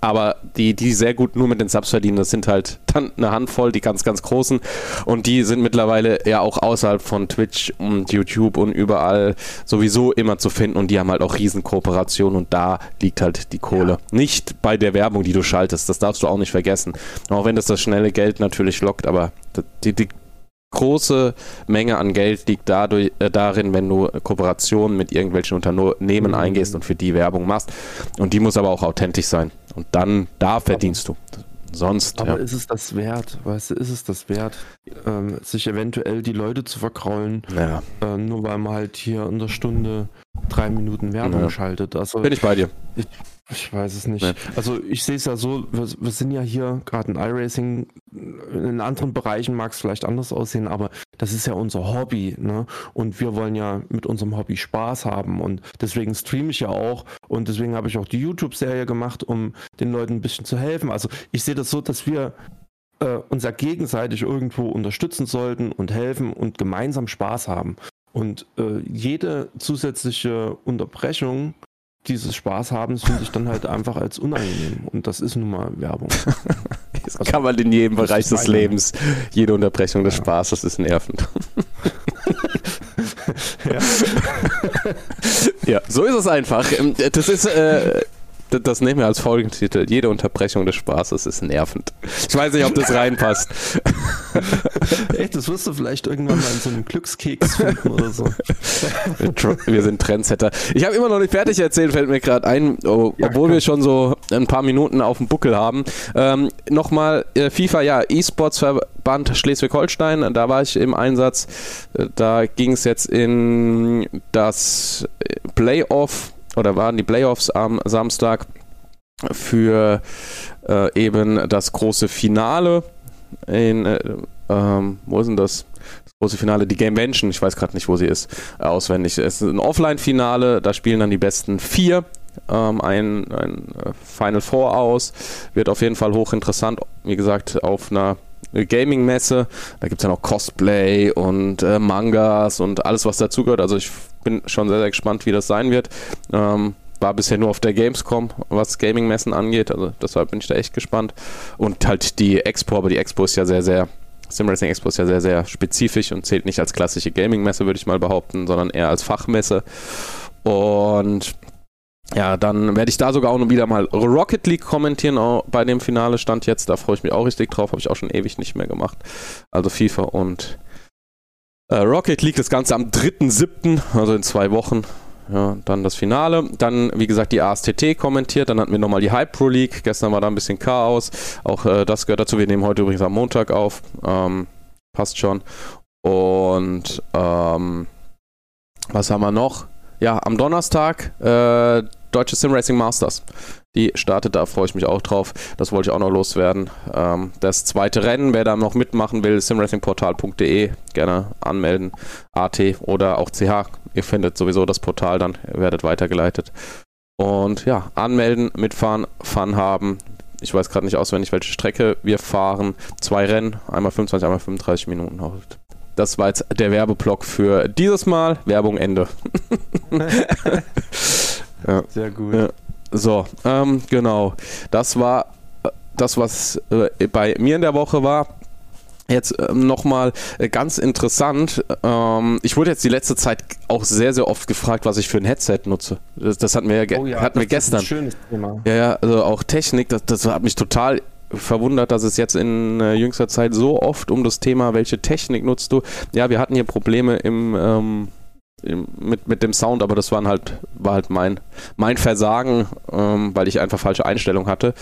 aber die, die sehr gut nur mit den Subs verdienen, das sind halt dann eine Handvoll, die ganz, ganz großen. Und die sind mittlerweile ja auch außerhalb von Twitch und YouTube und überall sowieso immer zu finden. Und die haben halt auch Riesenkooperationen und da liegt halt die Kohle. Ja. Nicht bei der Werbung, die du schaltest, das darfst du auch nicht vergessen. Auch wenn das das schnelle Geld natürlich lockt, aber die, die große Menge an Geld liegt dadurch, äh, darin, wenn du Kooperationen mit irgendwelchen Unternehmen mhm. eingehst und für die Werbung machst. Und die muss aber auch authentisch sein. Und dann, da verdienst du. Sonst. Aber ja. ist es das wert? Weißt du, ist es das wert, ähm, sich eventuell die Leute zu verkraulen? Ja. Äh, nur weil man halt hier in der Stunde drei Minuten Werbung ja. schaltet. Also, Bin ich bei dir. Ich, ich weiß es nicht. Nee. Also ich sehe es ja so, wir, wir sind ja hier gerade in iRacing, in anderen Bereichen mag es vielleicht anders aussehen, aber das ist ja unser Hobby, ne? Und wir wollen ja mit unserem Hobby Spaß haben und deswegen streame ich ja auch und deswegen habe ich auch die YouTube-Serie gemacht, um den Leuten ein bisschen zu helfen. Also ich sehe das so, dass wir äh, uns ja gegenseitig irgendwo unterstützen sollten und helfen und gemeinsam Spaß haben. Und äh, jede zusätzliche Unterbrechung dieses Spaßhabens finde ich dann halt einfach als unangenehm. Und das ist nun mal Werbung. das also, kann man in jedem Bereich des Lebens. Jede Unterbrechung des ja. Spaßes ist nervend. ja. ja, so ist es einfach. Ähm, das ist. Äh, das nehmen wir als Folgentitel. Jede Unterbrechung des Spaßes ist nervend. Ich weiß nicht, ob das reinpasst. Echt, das wirst du vielleicht irgendwann mal in so einem Glückskeks finden oder so. Wir sind Trendsetter. Ich habe immer noch nicht fertig erzählt, fällt mir gerade ein, oh, ja, obwohl komm. wir schon so ein paar Minuten auf dem Buckel haben. Ähm, Nochmal äh, FIFA, ja, E-Sports-Verband Schleswig-Holstein, da war ich im Einsatz. Äh, da ging es jetzt in das Playoff oder waren die Playoffs am Samstag für äh, eben das große Finale in, äh, ähm, wo ist denn das? Das große Finale, die Gamevention, ich weiß gerade nicht, wo sie ist, äh, auswendig. Es ist ein Offline-Finale, da spielen dann die besten vier ähm, ein, ein äh, Final Four aus. Wird auf jeden Fall hochinteressant, wie gesagt, auf einer Gaming-Messe. Da gibt es ja noch Cosplay und äh, Mangas und alles, was dazugehört. Also ich bin schon sehr, sehr gespannt, wie das sein wird. Ähm, war bisher nur auf der Gamescom, was Gaming-Messen angeht. Also deshalb bin ich da echt gespannt. Und halt die Expo, aber die Expo ist ja sehr, sehr Simracing Expo ist ja sehr, sehr spezifisch und zählt nicht als klassische Gaming-Messe, würde ich mal behaupten, sondern eher als Fachmesse. Und ja, dann werde ich da sogar auch noch wieder mal Rocket League kommentieren. Auch bei dem Finale stand jetzt, da freue ich mich auch richtig drauf. Habe ich auch schon ewig nicht mehr gemacht. Also FIFA und äh, Rocket League, das Ganze am 3.7., also in zwei Wochen. Ja, dann das Finale. Dann, wie gesagt, die ASTT kommentiert. Dann hatten wir nochmal die Hype Pro League. Gestern war da ein bisschen Chaos. Auch äh, das gehört dazu. Wir nehmen heute übrigens am Montag auf. Ähm, passt schon. Und ähm, was haben wir noch? Ja, am Donnerstag äh, Deutsche Sim Racing Masters. Die startet, da freue ich mich auch drauf. Das wollte ich auch noch loswerden. Ähm, das zweite Rennen, wer da noch mitmachen will, simracingportal.de, gerne anmelden. AT oder auch CH. Ihr findet sowieso das Portal dann, werdet weitergeleitet. Und ja, anmelden, mitfahren, Fun haben. Ich weiß gerade nicht auswendig, welche Strecke wir fahren. Zwei Rennen, einmal 25, einmal 35 Minuten. Das war jetzt der Werbeblock für dieses Mal. Werbung Ende. Ja. Sehr gut. Ja. So, ähm, genau. Das war äh, das, was äh, bei mir in der Woche war. Jetzt ähm, nochmal äh, ganz interessant. Ähm, ich wurde jetzt die letzte Zeit auch sehr, sehr oft gefragt, was ich für ein Headset nutze. Das, das hatten wir, ja, oh ja, hatten wir gestern. Ist ein schönes Thema. Ja, ja, also auch Technik, das, das hat mich total verwundert, dass es jetzt in äh, jüngster Zeit so oft um das Thema, welche Technik nutzt du. Ja, wir hatten hier Probleme im. Ähm, mit, mit dem Sound, aber das waren halt, war halt mein, mein Versagen, ähm, weil ich einfach falsche Einstellungen hatte.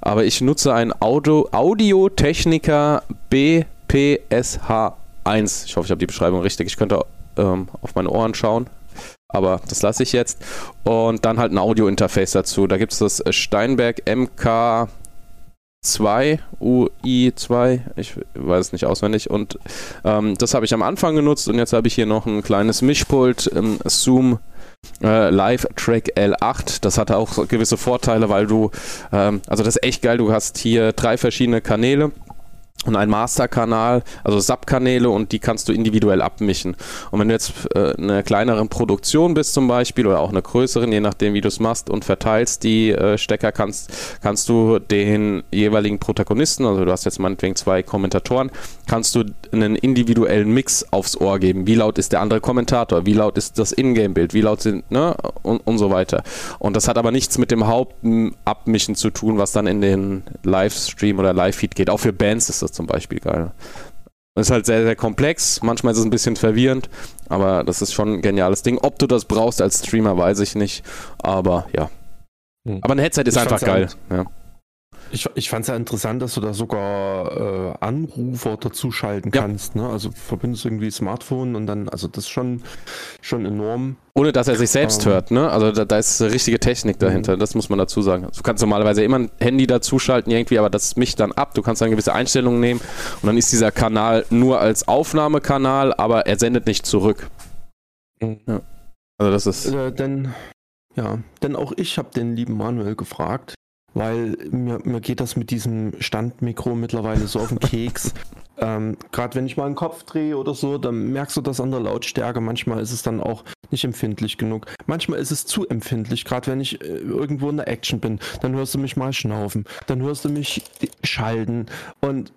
Aber ich nutze ein Audio, Audio-Techniker BPSH1. Ich hoffe, ich habe die Beschreibung richtig. Ich könnte ähm, auf meine Ohren schauen. Aber das lasse ich jetzt. Und dann halt ein Audio-Interface dazu. Da gibt es das Steinberg MK 2, UI2, ich weiß es nicht auswendig. Und ähm, das habe ich am Anfang genutzt und jetzt habe ich hier noch ein kleines Mischpult, ähm, Zoom äh, Live Track L8. Das hatte auch gewisse Vorteile, weil du, ähm, also das ist echt geil, du hast hier drei verschiedene Kanäle und ein Masterkanal, also Subkanäle und die kannst du individuell abmischen. Und wenn du jetzt äh, eine kleinere Produktion bist zum Beispiel oder auch eine größeren, je nachdem wie du es machst und verteilst die äh, Stecker, kannst, kannst du den jeweiligen Protagonisten, also du hast jetzt meinetwegen zwei Kommentatoren, kannst du einen individuellen Mix aufs Ohr geben. Wie laut ist der andere Kommentator? Wie laut ist das Ingame-Bild? Wie laut sind, ne? Und, und so weiter. Und das hat aber nichts mit dem Hauptabmischen zu tun, was dann in den Livestream oder Live-Feed geht. Auch für Bands ist das das zum Beispiel geil. Ist halt sehr, sehr komplex. Manchmal ist es ein bisschen verwirrend, aber das ist schon ein geniales Ding. Ob du das brauchst als Streamer, weiß ich nicht. Aber ja. Hm. Aber ein Headset ist ich einfach geil. Ja. Ich, ich fand es ja interessant, dass du da sogar äh, Anrufer dazu schalten ja. kannst. Ne? Also verbindest irgendwie Smartphone und dann, also das ist schon, schon enorm. Ohne dass er sich selbst ähm, hört, ne? Also da, da ist richtige Technik dahinter, mhm. das muss man dazu sagen. Du kannst normalerweise immer ein Handy dazuschalten irgendwie, aber das mischt dann ab. Du kannst dann gewisse Einstellungen nehmen und dann ist dieser Kanal nur als Aufnahmekanal, aber er sendet nicht zurück. Mhm. Ja. Also das ist. Äh, denn, ja, denn auch ich habe den lieben Manuel gefragt, weil mir, mir geht das mit diesem Standmikro mittlerweile so auf den Keks. ähm, Gerade wenn ich mal einen Kopf drehe oder so, dann merkst du das an der Lautstärke. Manchmal ist es dann auch nicht empfindlich genug. Manchmal ist es zu empfindlich, gerade wenn ich äh, irgendwo in der Action bin. Dann hörst du mich mal schnaufen, dann hörst du mich schalten und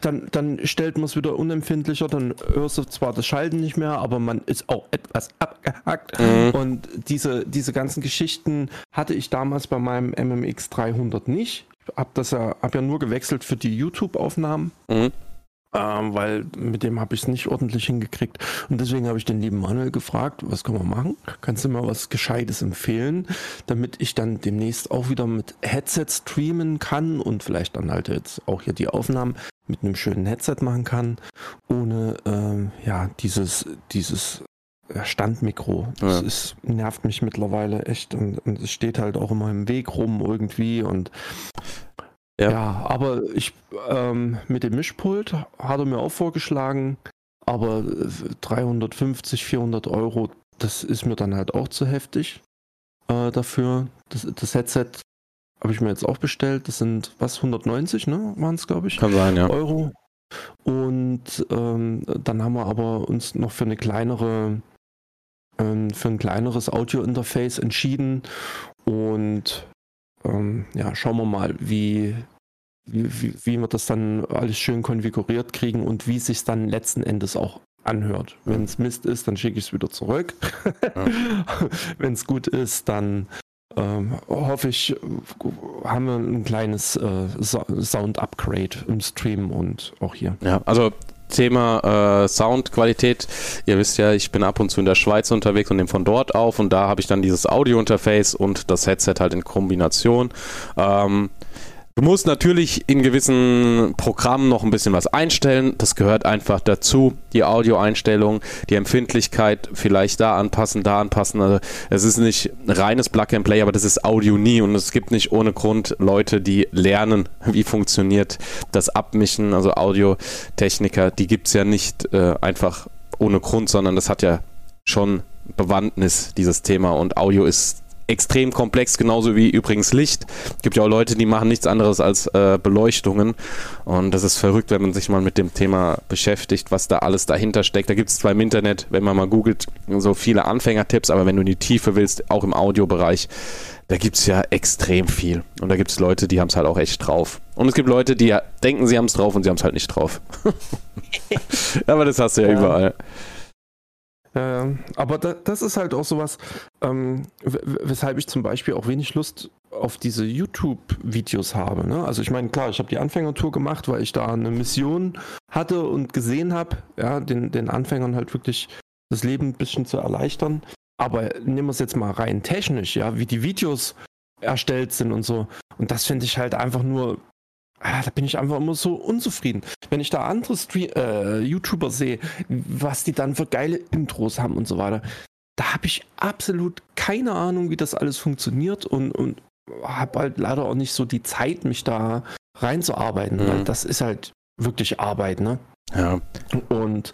dann, dann stellt man es wieder unempfindlicher, dann hörst du zwar das Schalten nicht mehr, aber man ist auch etwas abgehackt. Mhm. Und diese, diese ganzen Geschichten hatte ich damals bei meinem MMX 300 nicht. Ich habe das ja, hab ja nur gewechselt für die YouTube-Aufnahmen. Mhm. Ähm, weil mit dem habe ich es nicht ordentlich hingekriegt. Und deswegen habe ich den lieben Manuel gefragt, was können wir machen? Kannst du mir was Gescheites empfehlen, damit ich dann demnächst auch wieder mit Headset streamen kann und vielleicht dann halt jetzt auch hier die Aufnahmen mit einem schönen Headset machen kann, ohne ähm, ja dieses dieses Standmikro. Ja. Das ist, nervt mich mittlerweile echt und, und es steht halt auch immer im Weg rum irgendwie und ja, ja aber ich ähm, mit dem Mischpult hat er mir auch vorgeschlagen, aber 350, 400 Euro, das ist mir dann halt auch zu heftig äh, dafür. Das, das Headset habe ich mir jetzt auch bestellt. Das sind was 190, ne? Waren es, glaube ich. Kann sein, ja. Euro. Und ähm, dann haben wir aber uns noch für eine kleinere, ähm, für ein kleineres Audio-Interface entschieden. Und ähm, ja, schauen wir mal, wie, wie, wie, wir das dann alles schön konfiguriert kriegen und wie sich dann letzten Endes auch anhört. Wenn es Mist ist, dann schicke ich es wieder zurück. Ja. Wenn es gut ist, dann ähm, hoffe ich, haben wir ein kleines äh, Sound-Upgrade im Stream und auch hier. Ja, also Thema äh, Soundqualität. Ihr wisst ja, ich bin ab und zu in der Schweiz unterwegs und nehme von dort auf und da habe ich dann dieses Audio-Interface und das Headset halt in Kombination. Ähm, Du musst natürlich in gewissen Programmen noch ein bisschen was einstellen. Das gehört einfach dazu. Die Audioeinstellung, die Empfindlichkeit vielleicht da anpassen, da anpassen. Also es ist nicht reines Plug and Play, aber das ist Audio nie und es gibt nicht ohne Grund Leute, die lernen, wie funktioniert das Abmischen. Also Audiotechniker, die gibt es ja nicht äh, einfach ohne Grund, sondern das hat ja schon Bewandtnis, dieses Thema. Und Audio ist extrem komplex, genauso wie übrigens Licht. Es gibt ja auch Leute, die machen nichts anderes als äh, Beleuchtungen. Und das ist verrückt, wenn man sich mal mit dem Thema beschäftigt, was da alles dahinter steckt. Da gibt es zwar im Internet, wenn man mal googelt, so viele Anfängertipps, aber wenn du in die Tiefe willst, auch im Audiobereich, da gibt es ja extrem viel. Und da gibt es Leute, die haben es halt auch echt drauf. Und es gibt Leute, die ja denken, sie haben es drauf und sie haben es halt nicht drauf. aber das hast du ja, ja. überall. Äh, aber da, das ist halt auch sowas, ähm, weshalb ich zum Beispiel auch wenig Lust auf diese YouTube-Videos habe. Ne? Also ich meine, klar, ich habe die Anfängertour gemacht, weil ich da eine Mission hatte und gesehen habe, ja, den, den Anfängern halt wirklich das Leben ein bisschen zu erleichtern. Aber nehmen wir es jetzt mal rein technisch, ja, wie die Videos erstellt sind und so. Und das finde ich halt einfach nur Ah, da bin ich einfach immer so unzufrieden. Wenn ich da andere Stream äh, YouTuber sehe, was die dann für geile Intros haben und so weiter, da habe ich absolut keine Ahnung, wie das alles funktioniert und, und habe halt leider auch nicht so die Zeit, mich da reinzuarbeiten. Mhm. das ist halt wirklich Arbeit, ne? Ja. Und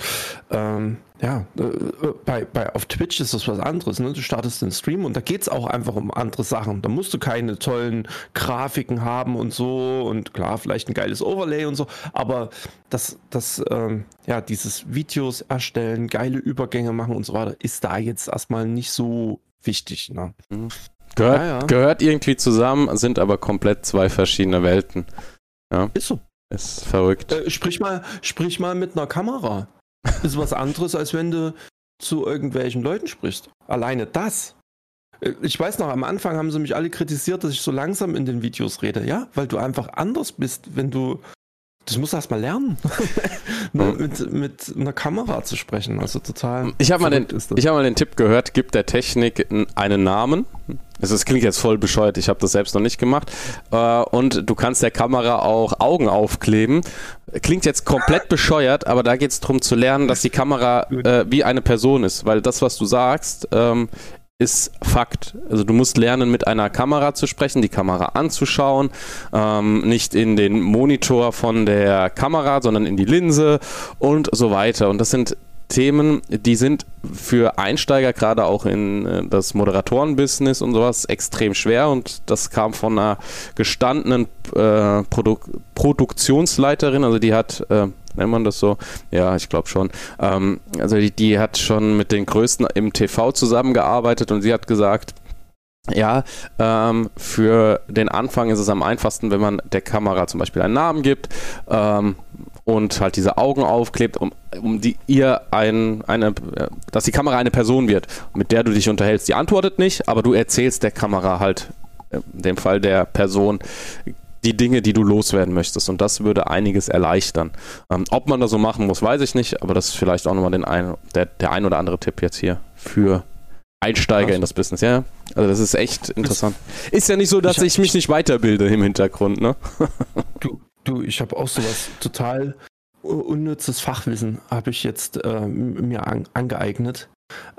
ähm, ja, äh, bei, bei, auf Twitch ist das was anderes. Ne? Du startest den Stream und da geht es auch einfach um andere Sachen. Da musst du keine tollen Grafiken haben und so und klar, vielleicht ein geiles Overlay und so, aber das, das ähm, ja, dieses Videos erstellen, geile Übergänge machen und so weiter, ist da jetzt erstmal nicht so wichtig. Ne? Mhm. Gehört, ja, ja. gehört irgendwie zusammen, sind aber komplett zwei verschiedene Welten. Ja. Ist so. Ist verrückt. Äh, sprich, mal, sprich mal mit einer Kamera. Ist was anderes, als wenn du zu irgendwelchen Leuten sprichst. Alleine das. Äh, ich weiß noch, am Anfang haben sie mich alle kritisiert, dass ich so langsam in den Videos rede. Ja, weil du einfach anders bist, wenn du. Das musst du erst mal lernen, mit, mit einer Kamera zu sprechen. Also total. Ich habe mal, den, hab mal den Tipp gehört: gib der Technik einen Namen also es klingt jetzt voll bescheuert, ich habe das selbst noch nicht gemacht. Äh, und du kannst der Kamera auch Augen aufkleben. Klingt jetzt komplett bescheuert, aber da geht es darum zu lernen, dass die Kamera äh, wie eine Person ist. Weil das, was du sagst, ähm, ist Fakt. Also du musst lernen, mit einer Kamera zu sprechen, die Kamera anzuschauen, ähm, nicht in den Monitor von der Kamera, sondern in die Linse und so weiter. Und das sind Themen, die sind für Einsteiger, gerade auch in äh, das Moderatoren-Business und sowas, extrem schwer. Und das kam von einer gestandenen äh, Produ Produktionsleiterin, also die hat, äh, nennt man das so? Ja, ich glaube schon. Ähm, also die, die hat schon mit den Größten im TV zusammengearbeitet und sie hat gesagt, ja, ähm, für den Anfang ist es am einfachsten, wenn man der Kamera zum Beispiel einen Namen gibt ähm, und halt diese Augen aufklebt, um, um die ihr ein, eine, dass die Kamera eine Person wird, mit der du dich unterhältst. Die antwortet nicht, aber du erzählst der Kamera halt, äh, in dem Fall der Person, die Dinge, die du loswerden möchtest. Und das würde einiges erleichtern. Ähm, ob man das so machen muss, weiß ich nicht, aber das ist vielleicht auch nochmal den ein, der, der ein oder andere Tipp jetzt hier für Einsteiger Was? in das Business, ja. Also das ist echt interessant. Ist ja nicht so, dass ich, ich mich nicht weiterbilde im Hintergrund, ne? du, du, ich habe auch sowas total unnützes Fachwissen habe ich jetzt äh, mir an, angeeignet.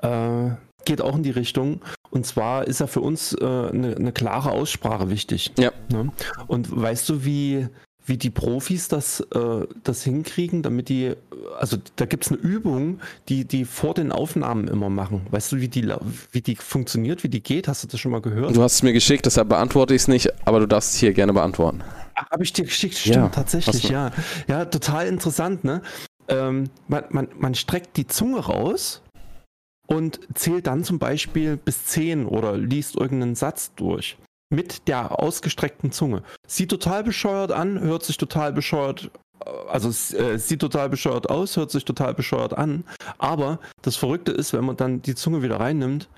Äh, geht auch in die Richtung. Und zwar ist ja für uns eine äh, ne klare Aussprache wichtig. Ja. Ne? Und weißt du, wie, wie die Profis das, äh, das hinkriegen, damit die, also da gibt es eine Übung, die die vor den Aufnahmen immer machen. Weißt du, wie die, wie die funktioniert, wie die geht? Hast du das schon mal gehört? Du hast es mir geschickt, deshalb beantworte ich es nicht, aber du darfst es hier gerne beantworten. Habe ich dir geschickt, stimmt, ja, tatsächlich, ja. Ja, total interessant, ne? Ähm, man, man, man streckt die Zunge raus und zählt dann zum Beispiel bis 10 oder liest irgendeinen Satz durch mit der ausgestreckten Zunge. Sieht total bescheuert an, hört sich total bescheuert also es äh, sieht total bescheuert aus, hört sich total bescheuert an, aber das Verrückte ist, wenn man dann die Zunge wieder reinnimmt,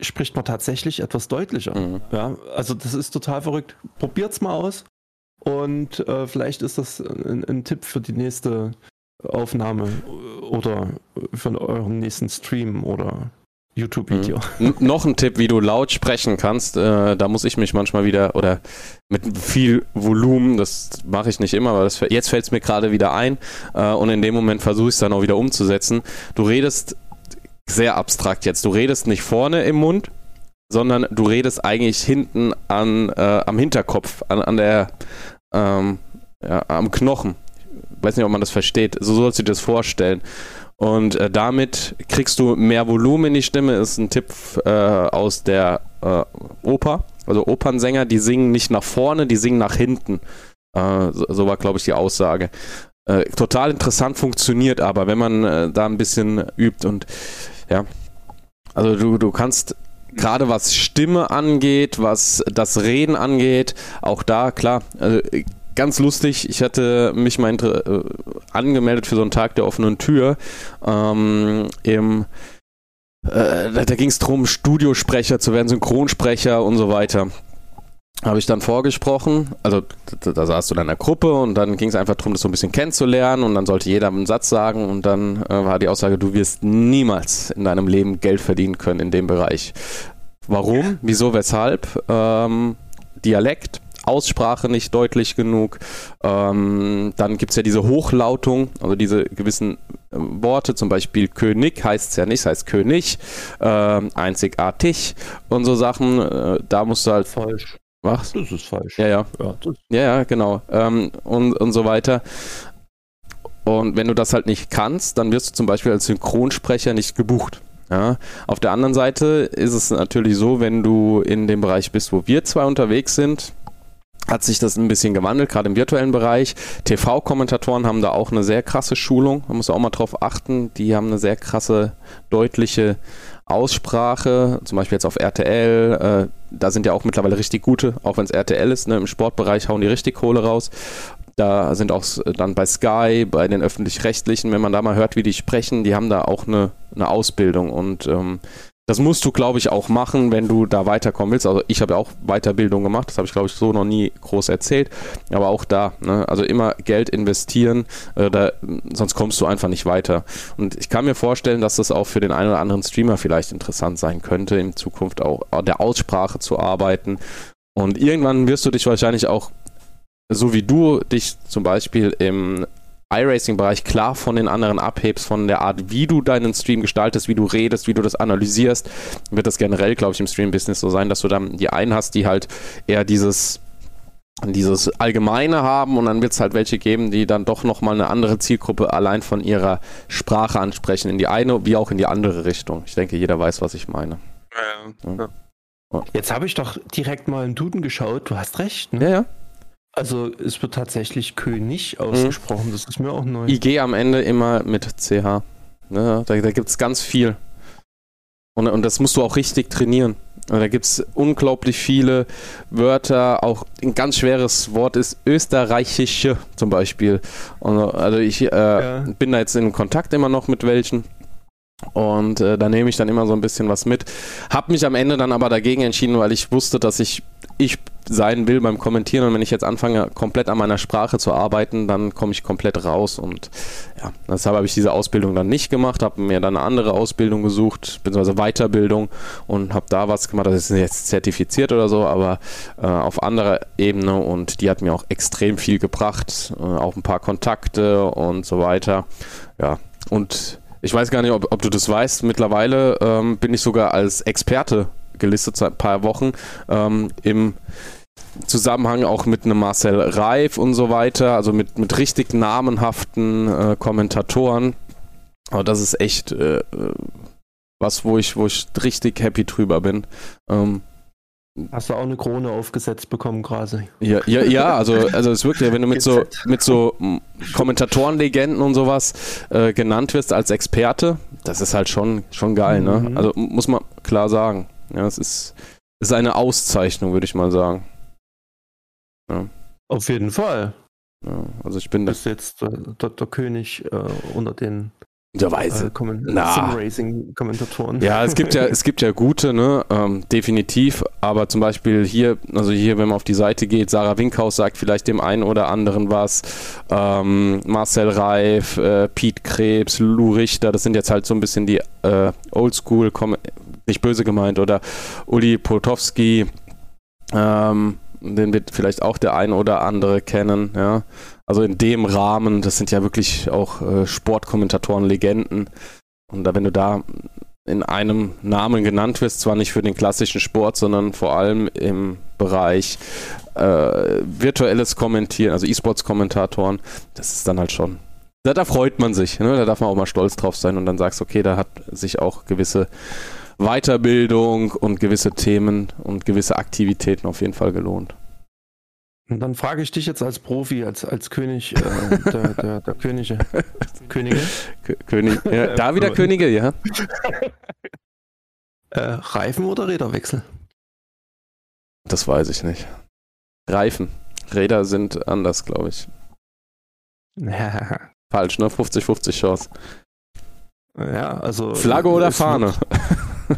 spricht man tatsächlich etwas deutlicher. Mhm. Ja, also das ist total verrückt. Probiert's mal aus und äh, vielleicht ist das ein, ein, Tipp für die nächste Aufnahme oder für euren nächsten Stream oder YouTube-Video. Mhm. Noch ein Tipp, wie du laut sprechen kannst. Äh, da muss ich mich manchmal wieder oder mit viel Volumen, das mache ich nicht immer, aber das, jetzt fällt es mir gerade wieder ein äh, und in dem Moment versuche ich es dann auch wieder umzusetzen. Du redest sehr abstrakt jetzt. Du redest nicht vorne im Mund, sondern du redest eigentlich hinten an, äh, am Hinterkopf, an, an der, ähm, ja, am Knochen. Weiß nicht, ob man das versteht. So sollst du dir das vorstellen. Und äh, damit kriegst du mehr Volumen in die Stimme. Ist ein Tipp äh, aus der äh, Oper. Also Opernsänger, die singen nicht nach vorne, die singen nach hinten. Äh, so, so, war, glaube ich, die Aussage. Äh, total interessant funktioniert aber, wenn man äh, da ein bisschen übt und ja. Also du, du kannst gerade was Stimme angeht, was das Reden angeht, auch da, klar, also ganz lustig. Ich hatte mich mal äh, angemeldet für so einen Tag der offenen Tür ähm, im äh, da, da ging es darum, Studiosprecher zu werden, Synchronsprecher und so weiter. Habe ich dann vorgesprochen, also da, da saß du in einer Gruppe und dann ging es einfach darum, das so ein bisschen kennenzulernen und dann sollte jeder einen Satz sagen und dann äh, war die Aussage, du wirst niemals in deinem Leben Geld verdienen können in dem Bereich. Warum? Wieso? Weshalb? Ähm, Dialekt, Aussprache nicht deutlich genug. Ähm, dann gibt es ja diese Hochlautung, also diese gewissen äh, Worte, zum Beispiel König heißt es ja nicht, es heißt König, äh, einzigartig und so Sachen. Äh, da musst du halt. Falsch. Was? Das ist falsch. Ja, ja. Ja, ja, ja, genau. Ähm, und, und so weiter. Und wenn du das halt nicht kannst, dann wirst du zum Beispiel als Synchronsprecher nicht gebucht. Ja. Auf der anderen Seite ist es natürlich so, wenn du in dem Bereich bist, wo wir zwei unterwegs sind, hat sich das ein bisschen gewandelt, gerade im virtuellen Bereich. TV-Kommentatoren haben da auch eine sehr krasse Schulung. Man muss auch mal drauf achten. Die haben eine sehr krasse, deutliche Aussprache. Zum Beispiel jetzt auf RTL. Äh, da sind ja auch mittlerweile richtig gute, auch wenn es RTL ist. Ne? Im Sportbereich hauen die richtig Kohle raus. Da sind auch dann bei Sky, bei den öffentlich-rechtlichen, wenn man da mal hört, wie die sprechen, die haben da auch eine, eine Ausbildung und ähm, das musst du, glaube ich, auch machen, wenn du da weiterkommen willst. Also ich habe ja auch Weiterbildung gemacht, das habe ich, glaube ich, so noch nie groß erzählt. Aber auch da, ne? also immer Geld investieren, äh, da, sonst kommst du einfach nicht weiter. Und ich kann mir vorstellen, dass das auch für den einen oder anderen Streamer vielleicht interessant sein könnte, in Zukunft auch der Aussprache zu arbeiten. Und irgendwann wirst du dich wahrscheinlich auch, so wie du dich zum Beispiel im iRacing-Bereich klar von den anderen abhebst, von der Art, wie du deinen Stream gestaltest, wie du redest, wie du das analysierst, wird das generell, glaube ich, im Stream-Business so sein, dass du dann die einen hast, die halt eher dieses dieses Allgemeine haben und dann wird es halt welche geben, die dann doch nochmal eine andere Zielgruppe allein von ihrer Sprache ansprechen, in die eine wie auch in die andere Richtung. Ich denke, jeder weiß, was ich meine. Ja. Jetzt habe ich doch direkt mal im Duden geschaut, du hast recht. Ne? Ja, ja. Also es wird tatsächlich König ausgesprochen, mhm. das ist mir auch neu. IG am Ende immer mit CH. Ja, da da gibt es ganz viel. Und, und das musst du auch richtig trainieren. Und da gibt es unglaublich viele Wörter. Auch ein ganz schweres Wort ist österreichische zum Beispiel. Und, also ich äh, ja. bin da jetzt in Kontakt immer noch mit welchen. Und äh, da nehme ich dann immer so ein bisschen was mit. Hab mich am Ende dann aber dagegen entschieden, weil ich wusste, dass ich ich sein will beim Kommentieren. Und wenn ich jetzt anfange, komplett an meiner Sprache zu arbeiten, dann komme ich komplett raus. Und ja, deshalb habe ich diese Ausbildung dann nicht gemacht, habe mir dann eine andere Ausbildung gesucht, beziehungsweise Weiterbildung und habe da was gemacht. Das ist jetzt zertifiziert oder so, aber äh, auf anderer Ebene. Und die hat mir auch extrem viel gebracht. Äh, auch ein paar Kontakte und so weiter. Ja, und ich weiß gar nicht, ob, ob du das weißt. Mittlerweile ähm, bin ich sogar als Experte gelistet seit ein paar Wochen ähm, im Zusammenhang auch mit einem Marcel Reif und so weiter, also mit, mit richtig namenhaften äh, Kommentatoren. Aber das ist echt äh, was, wo ich, wo ich richtig happy drüber bin. Ähm, Hast du auch eine Krone aufgesetzt bekommen quasi? Ja, ja, ja also, also es wirkt ja, wenn du mit so, mit so Kommentatorenlegenden und sowas äh, genannt wirst als Experte, das ist halt schon, schon geil, ne? mhm. ne? Also muss man klar sagen. Ja, es ist, ist eine Auszeichnung, würde ich mal sagen. Ja. Auf jeden Fall. Ja, also ich bin. Du bist jetzt der, der, der König äh, unter den weiß. Äh, Sim-Racing-Kommentatoren. Ja, es gibt ja, es gibt ja gute, ne? Ähm, definitiv. Aber zum Beispiel hier, also hier, wenn man auf die Seite geht, Sarah Winkhaus sagt vielleicht dem einen oder anderen was. Ähm, Marcel Reif, äh, Pete Krebs, Lou Richter, das sind jetzt halt so ein bisschen die äh, Oldschool, nicht böse gemeint, oder Uli Potowski. Ähm, den wird vielleicht auch der ein oder andere kennen, ja. Also in dem Rahmen, das sind ja wirklich auch äh, Sportkommentatoren, Legenden. Und da, wenn du da in einem Namen genannt wirst, zwar nicht für den klassischen Sport, sondern vor allem im Bereich äh, virtuelles Kommentieren, also E-Sports-Kommentatoren, das ist dann halt schon. Da, da freut man sich, ne? da darf man auch mal stolz drauf sein und dann sagst, okay, da hat sich auch gewisse Weiterbildung und gewisse Themen und gewisse Aktivitäten auf jeden Fall gelohnt. Und dann frage ich dich jetzt als Profi, als, als König äh, der, der, der Könige. Könige? König, ja, da wieder Könige, ja. Äh, Reifen oder Räderwechsel? Das weiß ich nicht. Reifen. Räder sind anders, glaube ich. Falsch, ne? 50-50 Chance. Ja, also. Flagge oder Fahne?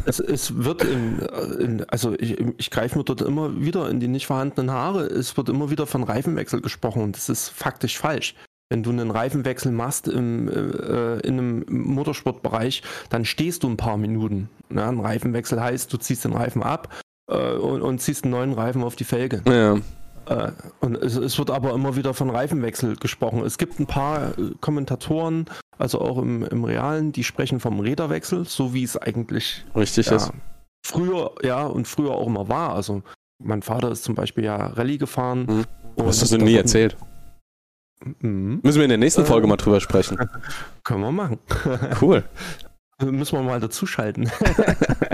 Es, es, wird in, in also ich, ich greife mir dort immer wieder in die nicht vorhandenen Haare. Es wird immer wieder von Reifenwechsel gesprochen und das ist faktisch falsch. Wenn du einen Reifenwechsel machst im, äh, in einem Motorsportbereich, dann stehst du ein paar Minuten. Ja, ein Reifenwechsel heißt, du ziehst den Reifen ab äh, und, und, ziehst einen neuen Reifen auf die Felge. Ja. Äh, und es, es, wird aber immer wieder von Reifenwechsel gesprochen. Es gibt ein paar äh, Kommentatoren, also auch im, im Realen, die sprechen vom Räderwechsel, so wie es eigentlich richtig ja, ist. Früher, ja, und früher auch immer war. Also mein Vater ist zum Beispiel ja Rallye gefahren. Mhm. Hast du nie erzählt? Mhm. Müssen wir in der nächsten Folge äh, mal drüber sprechen. Können wir machen. Cool. Müssen wir mal dazuschalten.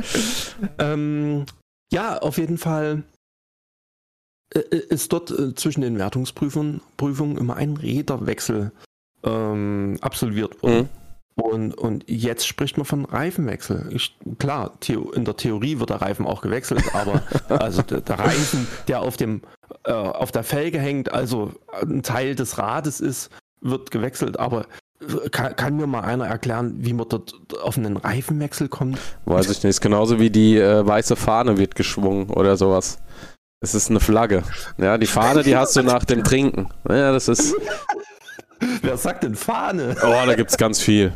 ähm, ja, auf jeden Fall äh, äh, ist dort äh, zwischen den Wertungsprüfungen Prüfungen immer ein Räderwechsel ähm, absolviert worden. Mhm. Und, und jetzt spricht man von Reifenwechsel. Ich, klar, in der Theorie wird der Reifen auch gewechselt, aber also der, der, Reifen, der auf, dem, äh, auf der Felge hängt, also ein Teil des Rades ist, wird gewechselt. Aber kann, kann, mir mal einer erklären, wie man dort auf einen Reifenwechsel kommt? Weiß ich nicht. Ist genauso wie die äh, weiße Fahne wird geschwungen oder sowas. Es ist eine Flagge. Ja, die Fahne, die hast du nach dem Trinken. Ja, das ist. Wer sagt denn Fahne? Oh, da gibt es ganz viel.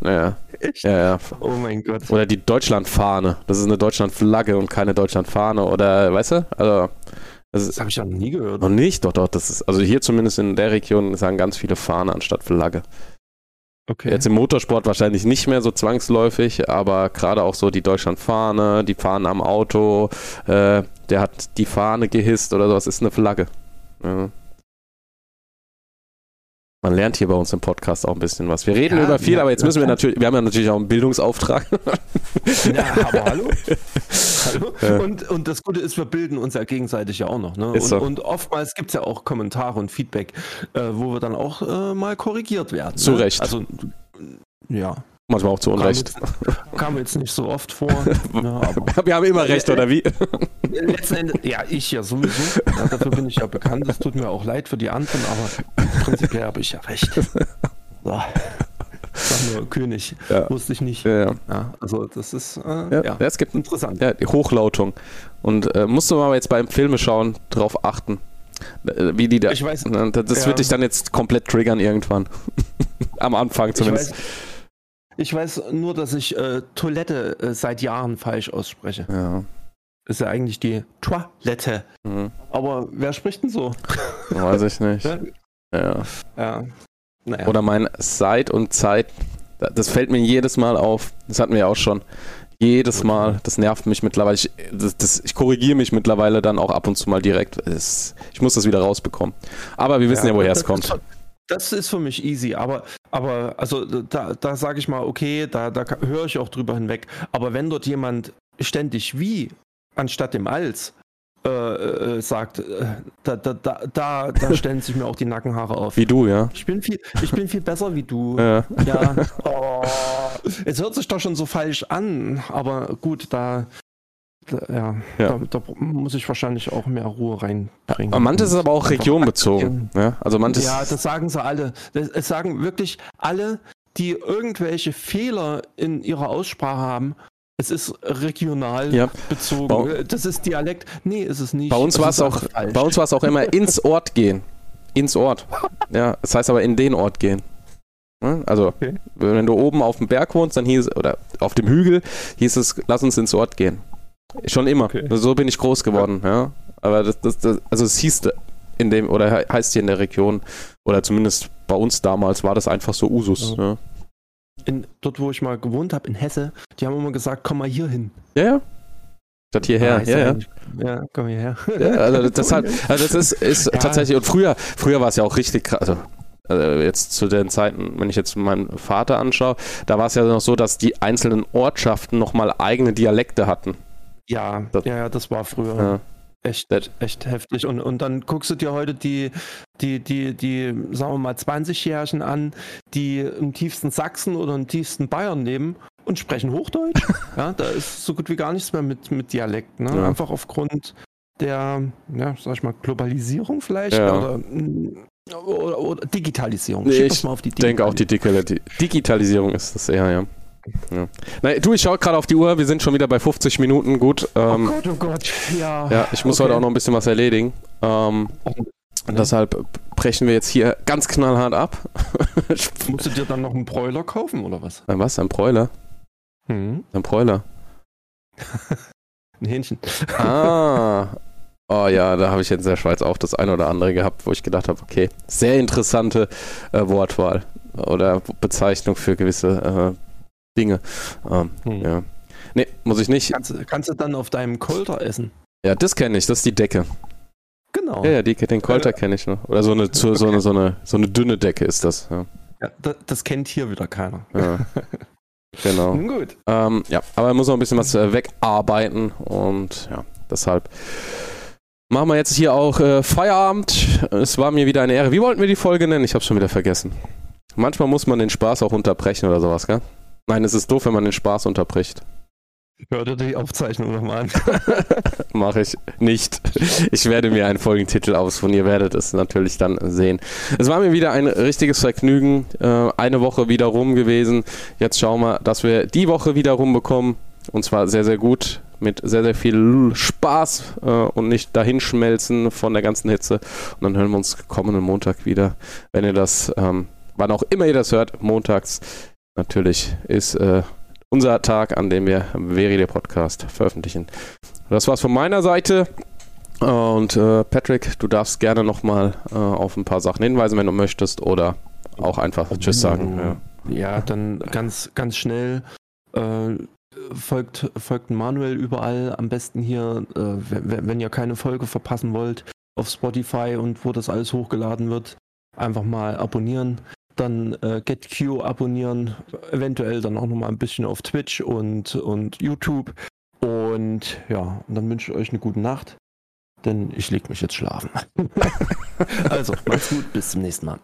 Ja. Echt? Ja, ja. Oh mein Gott. Oder die Deutschlandfahne. Das ist eine Deutschlandflagge und keine Deutschlandfahne. Oder, weißt du? Also. Das, das habe ich noch nie gehört. Noch nicht? Doch, doch. Das ist, also hier zumindest in der Region sagen ganz viele Fahne anstatt Flagge. Okay. Jetzt im Motorsport wahrscheinlich nicht mehr so zwangsläufig, aber gerade auch so die Deutschlandfahne, die Fahne am Auto, äh, der hat die Fahne gehisst oder sowas, ist eine Flagge. Ja. Man lernt hier bei uns im Podcast auch ein bisschen was. Wir reden Ja, über viel, ja, aber jetzt müssen wir natürlich, wir haben ja natürlich auch einen Bildungsauftrag. Ja, aber hallo? hallo? Ja. Und, und das Gute ist, wir bilden uns ja gegenseitig ja auch noch. Ne? Und, so. und oftmals gibt es ja auch Kommentare und Feedback, äh, wo wir dann auch äh, mal korrigiert werden. Zu ne? Recht. Also, ja, Manchmal auch zu kam Unrecht. jetzt, kam jetzt nicht so oft vor. ja, aber Wir haben immer recht, oder wie? letzten Endes, ja, ich ja sowieso. Ja, dafür bin ich ja bekannt. Es tut mir auch leid für die anderen, aber prinzipiell habe ich ja recht. So. Sag nur König. Ja. Wusste ich nicht. Ja, Ja, also das ist äh, ja. es gibt interessant. ja, die Hochlautung. Und äh, musst du mal jetzt beim Filme schauen, drauf achten. Äh, Wie die da. Ich weiß- Ne, Das wird dich dann jetzt komplett triggern irgendwann. Am Anfang Ich zumindest. weiß, ich weiß nur, dass ich äh, Toilette äh, seit Jahren falsch ausspreche. Ja. Ist ja eigentlich die Toilette. Mhm. Aber wer spricht denn so? Weiß ich nicht. Ja. Ja. Ja. Naja. Oder mein Seit und Zeit. Das fällt mir jedes Mal auf. Das hatten wir ja auch schon. Jedes Mal. Das nervt mich mittlerweile. Ich, das, das, ich korrigiere mich mittlerweile dann auch ab und zu mal direkt. Es, ich muss das wieder rausbekommen. Aber wir wissen ja, woher es das- kommt. Das, ist für mich easy, aber, aber also da, da sage ich mal, okay, da, da höre ich auch drüber hinweg. Aber wenn dort jemand ständig wie anstatt dem als äh, äh, sagt, äh, da, da, da, da, da stellen sich mir auch die Nackenhaare auf. Wie du, ja. Ich bin viel, ich bin viel besser wie du. Ja. Ja. Oh, es hört sich doch schon so falsch an, aber gut, da ja, Ja. Da, da muss ich wahrscheinlich auch mehr Ruhe reinbringen. Aber manches ist aber auch regionbezogen. Ja? Also manches. ja, das sagen sie alle. Das, es sagen wirklich alle, die irgendwelche Fehler in ihrer Aussprache haben. Es ist regional Ja. bezogen. Bei- Das ist Dialekt. Nee, ist es nicht. Bei uns war es auch, falsch. bei uns war es auch immer ins Ort gehen. Ins Ort. Ja, das heißt aber in den Ort gehen. Ne? Also, Okay. wenn du oben auf dem Berg wohnst, dann hieß oder auf dem Hügel, hieß es, lass uns ins Ort gehen. Schon immer. Okay. So bin ich groß geworden, ja. Aber das, das, das, also es hieß in dem, oder he- heißt hier in der Region, oder zumindest bei uns damals war das einfach so Usus. Ja, in, dort, wo ich mal gewohnt habe, in Hesse, die haben immer gesagt, komm mal hier hin. ja. ja. Statt hierher, heißt ja, ja. Ja, komm hierher. Ja, also das, hat, also das ist, ist Ja. tatsächlich, und früher, früher war es ja auch richtig krass. Also, äh, jetzt zu den Zeiten, wenn ich jetzt meinen Vater anschaue, da war es ja noch so, dass die einzelnen Ortschaften nochmal eigene Dialekte hatten. Ja, Das- ja, ja, das war früher. Ja. Echt, echt heftig. Und, und dann guckst du dir heute die, die, die, die, sagen wir mal, 20-Jährigen an, die im tiefsten Sachsen oder im tiefsten Bayern leben und sprechen Hochdeutsch. ja, da ist so gut wie gar nichts mehr mit, mit Dialekt. Ne? Ja. Einfach aufgrund der, ja, sag ich mal, Globalisierung vielleicht Ja. oder, oder, oder Digitalisierung. Nee, ich mal auf die Ich denke auch die Digitalisierung ist das eher, ja. Ja. Na, du, ich schaue gerade auf die Uhr, wir sind schon wieder bei 50 Minuten, gut. Oh Ähm, Gott, oh Gott. Ja, ja, ich muss okay. heute auch noch ein bisschen was erledigen. Ähm, deshalb brechen wir jetzt hier ganz knallhart ab. Musst du dir dann noch einen Broiler kaufen oder was? Ein was? Ein Bräuler? Hm. Ein Bräuler. Ein Hähnchen. Ah. Oh ja, da habe ich jetzt in der Schweiz auch das eine oder andere gehabt, wo ich gedacht habe, okay, sehr interessante äh, Wortwahl oder Bezeichnung für gewisse äh, Dinge. Ähm, Hm. ja. Nee, muss ich nicht. Kannst, du- kannst du dann auf deinem Kolter essen? Ja, das kenne ich, das ist die Decke. Genau. Ja, ja, die, den Kolter kenne ich noch. Oder so eine, so, so, eine, so, eine, so eine dünne Decke ist das. Ja, Ja, das, das kennt hier wieder keiner. ja. genau. Gut. Ähm, ja, aber er muss noch ein bisschen was äh, wegarbeiten und ja, deshalb machen wir jetzt hier auch äh, Feierabend. Es war mir wieder eine Ehre. Wie wollten wir die Folge nennen? Ich habe schon wieder vergessen. Manchmal muss man den Spaß auch unterbrechen oder sowas, gell? Nein, es ist doof, wenn man den Spaß unterbricht. Hör dir die Aufzeichnung nochmal an. Mache ich nicht. Ich werde mir einen Folgentitel aussuchen. Ihr werdet es natürlich dann sehen. Es war mir wieder ein richtiges Vergnügen. Äh, eine Woche wieder rum gewesen. Jetzt schauen wir, dass wir die Woche wieder rumbekommen. Und zwar sehr, sehr gut. Mit sehr, sehr viel Spaß äh, und nicht dahinschmelzen von der ganzen Hitze. Und dann hören wir uns kommenden Montag wieder. Wenn ihr das, ähm, wann auch immer ihr das hört, montags natürlich ist äh, unser Tag, an dem wir Veri der Podcast veröffentlichen. Das war's von meiner Seite. Und äh, Patrick, du darfst gerne nochmal äh, auf ein paar Sachen hinweisen, wenn du möchtest, oder auch einfach Tschüss sagen. Ja. Ja, dann ganz, ganz schnell. Äh, folgt, folgt Manuel überall. Am besten hier, äh, wenn, wenn ihr keine Folge verpassen wollt. auf Spotify und wo das alles hochgeladen wird. Einfach mal abonnieren. Dann äh, GetQ abonnieren. Eventuell dann auch nochmal ein bisschen auf Twitch und, und YouTube. Und ja, und dann wünsche ich euch eine gute Nacht. Denn ich leg mich jetzt schlafen. also, macht's gut, bis zum nächsten Mal.